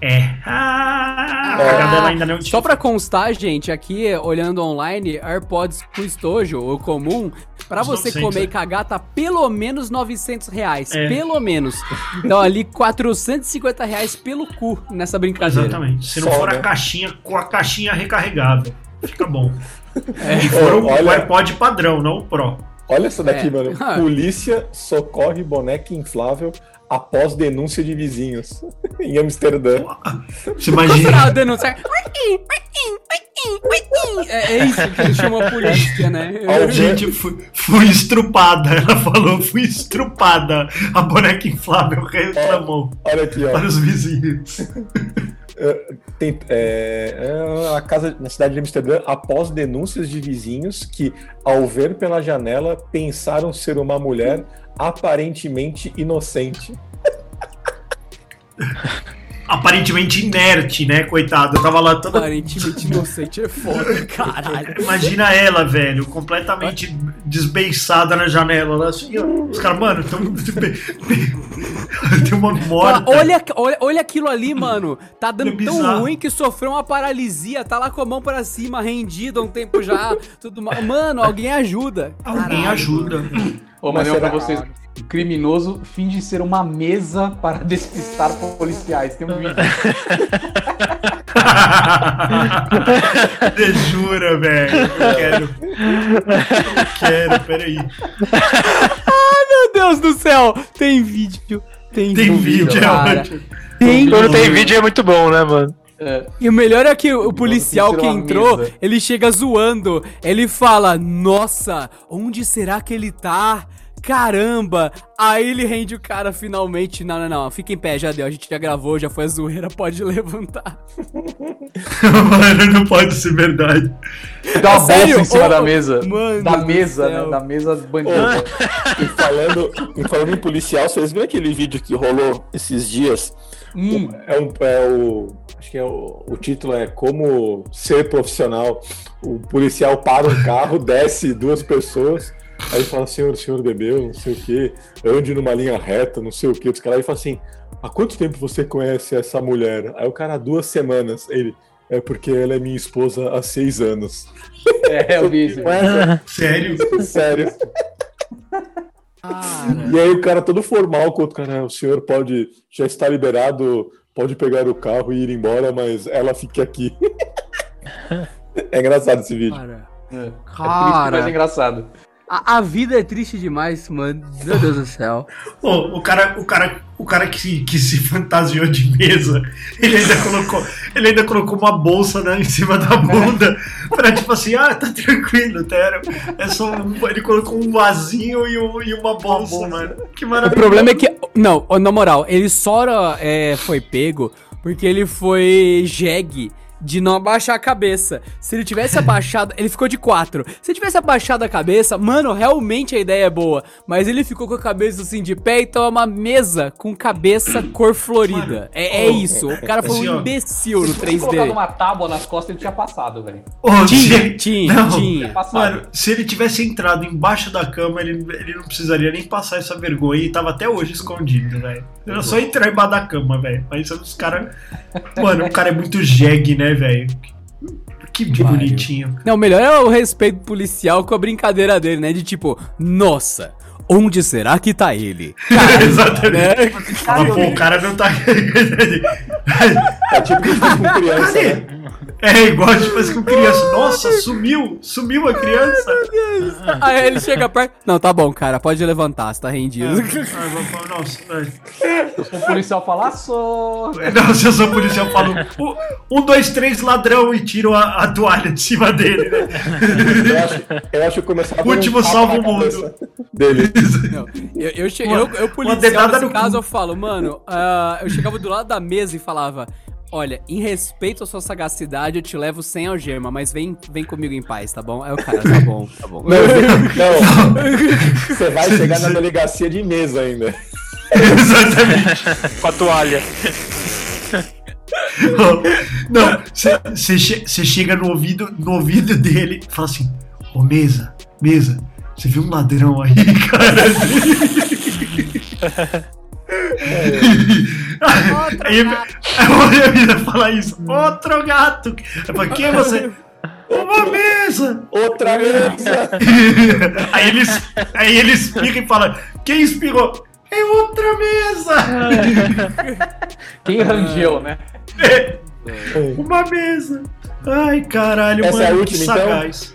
C: É. Ah, a cagada ela ainda não.
D: Só pra constar, gente, aqui, olhando online, AirPods com estojo, ou comum, pra você
C: 900,
D: comer
C: é.
D: e cagar, tá pelo menos 900 reais.
C: É.
D: Pelo menos. Então ali, 450 reais pelo cu nessa brincadeira.
C: Exatamente. Se não
A: Só,
C: for a caixinha com a caixinha recarregável, fica bom.
D: É.
C: E for o,
A: Olha-
C: o AirPod padrão, não o Pro.
A: Olha essa daqui,
D: É.
A: mano.
D: Ah.
A: Polícia socorre boneca inflável após denúncia de vizinhos <laughs> em Amsterdã.
C: Você imagina.
D: Pra denunciar. É, é isso que eles chamam a polícia, né?
A: Ao
C: Gente, fui, fui estrupada. Ela falou, fui estrupada. A boneca inflável reclamou
A: Olha aqui, ó.
C: para os vizinhos.
A: Tem, é, é, a casa na cidade de Amsterdã, após denúncias de vizinhos que, ao ver pela janela, pensaram ser uma mulher aparentemente inocente.
C: aparentemente inerte, né, coitado? Eu tava lá toda.
D: Aparentemente inocente é foda, <laughs> caralho.
C: Imagina ela, velho, completamente desbeiçada na janela. Lá, assim, ó. Os caras, mano, tão... <laughs> tem uma morta.
D: olha, olha, olha aquilo ali, mano. Tá dando
C: É
D: tão ruim que sofreu uma paralisia. Tá lá com a mão pra cima, rendido há um tempo já. Tudo mal. Mano, alguém ajuda.
C: Alguém
D: Caralho.
C: ajuda.
E: Ô, eu pra vocês. O criminoso finge ser uma mesa para <laughs> despistar policiais. Tem um vídeo.
C: Você jura, velho? Eu quero. Eu quero, peraí.
D: Meu Deus do céu. Tem vídeo. Tem,
C: Tem vídeo, é
D: cara.
C: ótimo.
D: Tem
B: Quando tem vídeo é muito bom, né, mano?
E: É,
D: E o melhor é que o policial
E: que
D: entrou,
E: mesa.
D: ele chega zoando. Ele fala: Nossa, onde será que ele tá? Caramba! Aí ele rende o cara finalmente. Não, não, não. Fica em pé, já deu. A gente já gravou, já foi a zoeira, <laughs> pode levantar.
C: Mano, não pode ser verdade.
E: Dá uma bolsa <laughs>
D: Sério?
E: em cima
D: Ô,
E: da mesa.
D: mano
E: da mesa, né? Da mesa bandida.
A: E falando, e falando em policial, vocês viram aquele vídeo que rolou esses dias?
E: Hum,
A: É, um, é o. Acho que é o, o título é Como Ser Profissional. O policial para um carro, <laughs> desce duas pessoas, aí fala, senhor, o senhor bebeu, não sei o quê, ande numa linha reta, não sei o quê. Os caras aí falam assim, há quanto tempo você conhece essa mulher? Aí o cara, há duas semanas. Ele, é porque ela é minha esposa há seis anos.
E: é, eu vi isso.
C: Sério?
A: Sério.
D: Cara.
A: E aí o cara todo formal com o outro cara, "Ah, o senhor pode, já está liberado, pode pegar o carro e ir embora, mas ela fique aqui. <laughs> é engraçado esse vídeo.
D: Cara.
E: É, é triste,
D: Cara.
E: mas é engraçado.
D: A, a vida é triste demais, mano. Meu Deus do céu.
C: Pô, o cara, o cara, o cara que, se, que se fantasiou de mesa, ele ainda colocou, ele ainda colocou uma bolsa né, em cima da bunda pra tipo assim, ah, tá tranquilo, tá? É só um, ele colocou um vasinho e, um- e uma bolsa, mano. Que
D: O
C: maravilha.
D: problema é que. Não, na moral, ele só é, foi pego porque ele foi jegue de não abaixar a cabeça. Se ele tivesse abaixado. Ele ficou de quatro. Se ele tivesse abaixado a cabeça, mano, realmente a ideia é boa. Mas ele ficou com a cabeça assim de pé, então é uma mesa com cabeça cor florida. É, é isso. O cara foi
C: Assim,
D: um imbecil no
E: Se tivesse colocado
D: 3D.
E: uma tábua nas costas, ele tinha passado, velho.
C: Ô,
D: Tinha, tinha,
C: Não.
D: tinha.
C: Mano, se ele tivesse entrado embaixo da cama, ele, ele não precisaria nem passar essa vergonha e tava até hoje escondido, velho. Era só entrar embaixo da cama, velho. Mas os caras. Mano, o cara é muito jegue, né, velho? Que
D: Pariu.
C: bonitinho.
D: Não, o melhor é o respeito policial com a brincadeira dele, né? De tipo, nossa, onde será que tá ele? <laughs>
C: Exatamente.
D: Né?
C: Mas, pô, o cara não tá. <laughs>
A: É tipo com criança, né?
C: É igual tipo assim com criança. Nossa, sumiu! Sumiu a criança!
D: Aí ele chega perto. Não, tá bom, cara, pode levantar, você tá rendido.
C: Ah, vou falar, Nossa, velho.
E: O policial fala, "Ah, sou.
C: Não, se eu sou policial, eu falo um, dois, três, ladrão e tiro a, a toalha de cima dele, né?
A: Eu acho, eu acho que começava a dar
C: Último
A: um na
C: o mundo.
A: Dele.
D: Não, eu, eu, che-
C: Uma-
D: eu, eu policial nesse
C: no
D: caso,
C: cu.
D: eu falo, mano, ah, eu chegava do lado da mesa e falava. Olha, em respeito à sua sagacidade, eu te levo sem algema, mas vem, vem comigo em paz, tá bom? Aí o cara, tá bom, tá bom.
A: Não, não. <laughs> Você vai chegar na delegacia de mesa ainda.
C: Exatamente.
B: Com a toalha.
C: Não, você chega no ouvido, no ouvido dele e fala assim: Ô mesa, mesa, você viu um ladrão aí, <laughs> cara? <laughs> aí, aí a menina fala isso, outro gato. Eu falo, quem é você? Uma mesa!
A: Outra mesa! <laughs>
C: aí eles, aí ele explica e fala: quem espirrou? É outra mesa! <laughs>
E: Quem rangeu, né?
C: Uma mesa. Ai, caralho,
A: Essa
C: mano,
A: é a
C: que
A: última, então?
C: sagaz.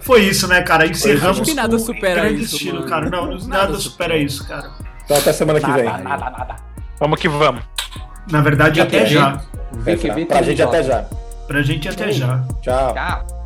C: Foi isso, né, cara? Encerramos
D: Acho que nada supera
C: grande
D: isso,
C: estilo,
D: mano.
C: cara. Não, nada,
D: Nada
C: supera isso, cara.
A: Então até semana que vem.
E: Nada, nada, nada.
B: Vamos que vamos.
C: Na verdade, até
A: Até
C: já.
E: Vem que
A: pra,
E: vem
A: pra gente até já.
C: Pra gente, até já.
A: Tchau.
E: Tchau.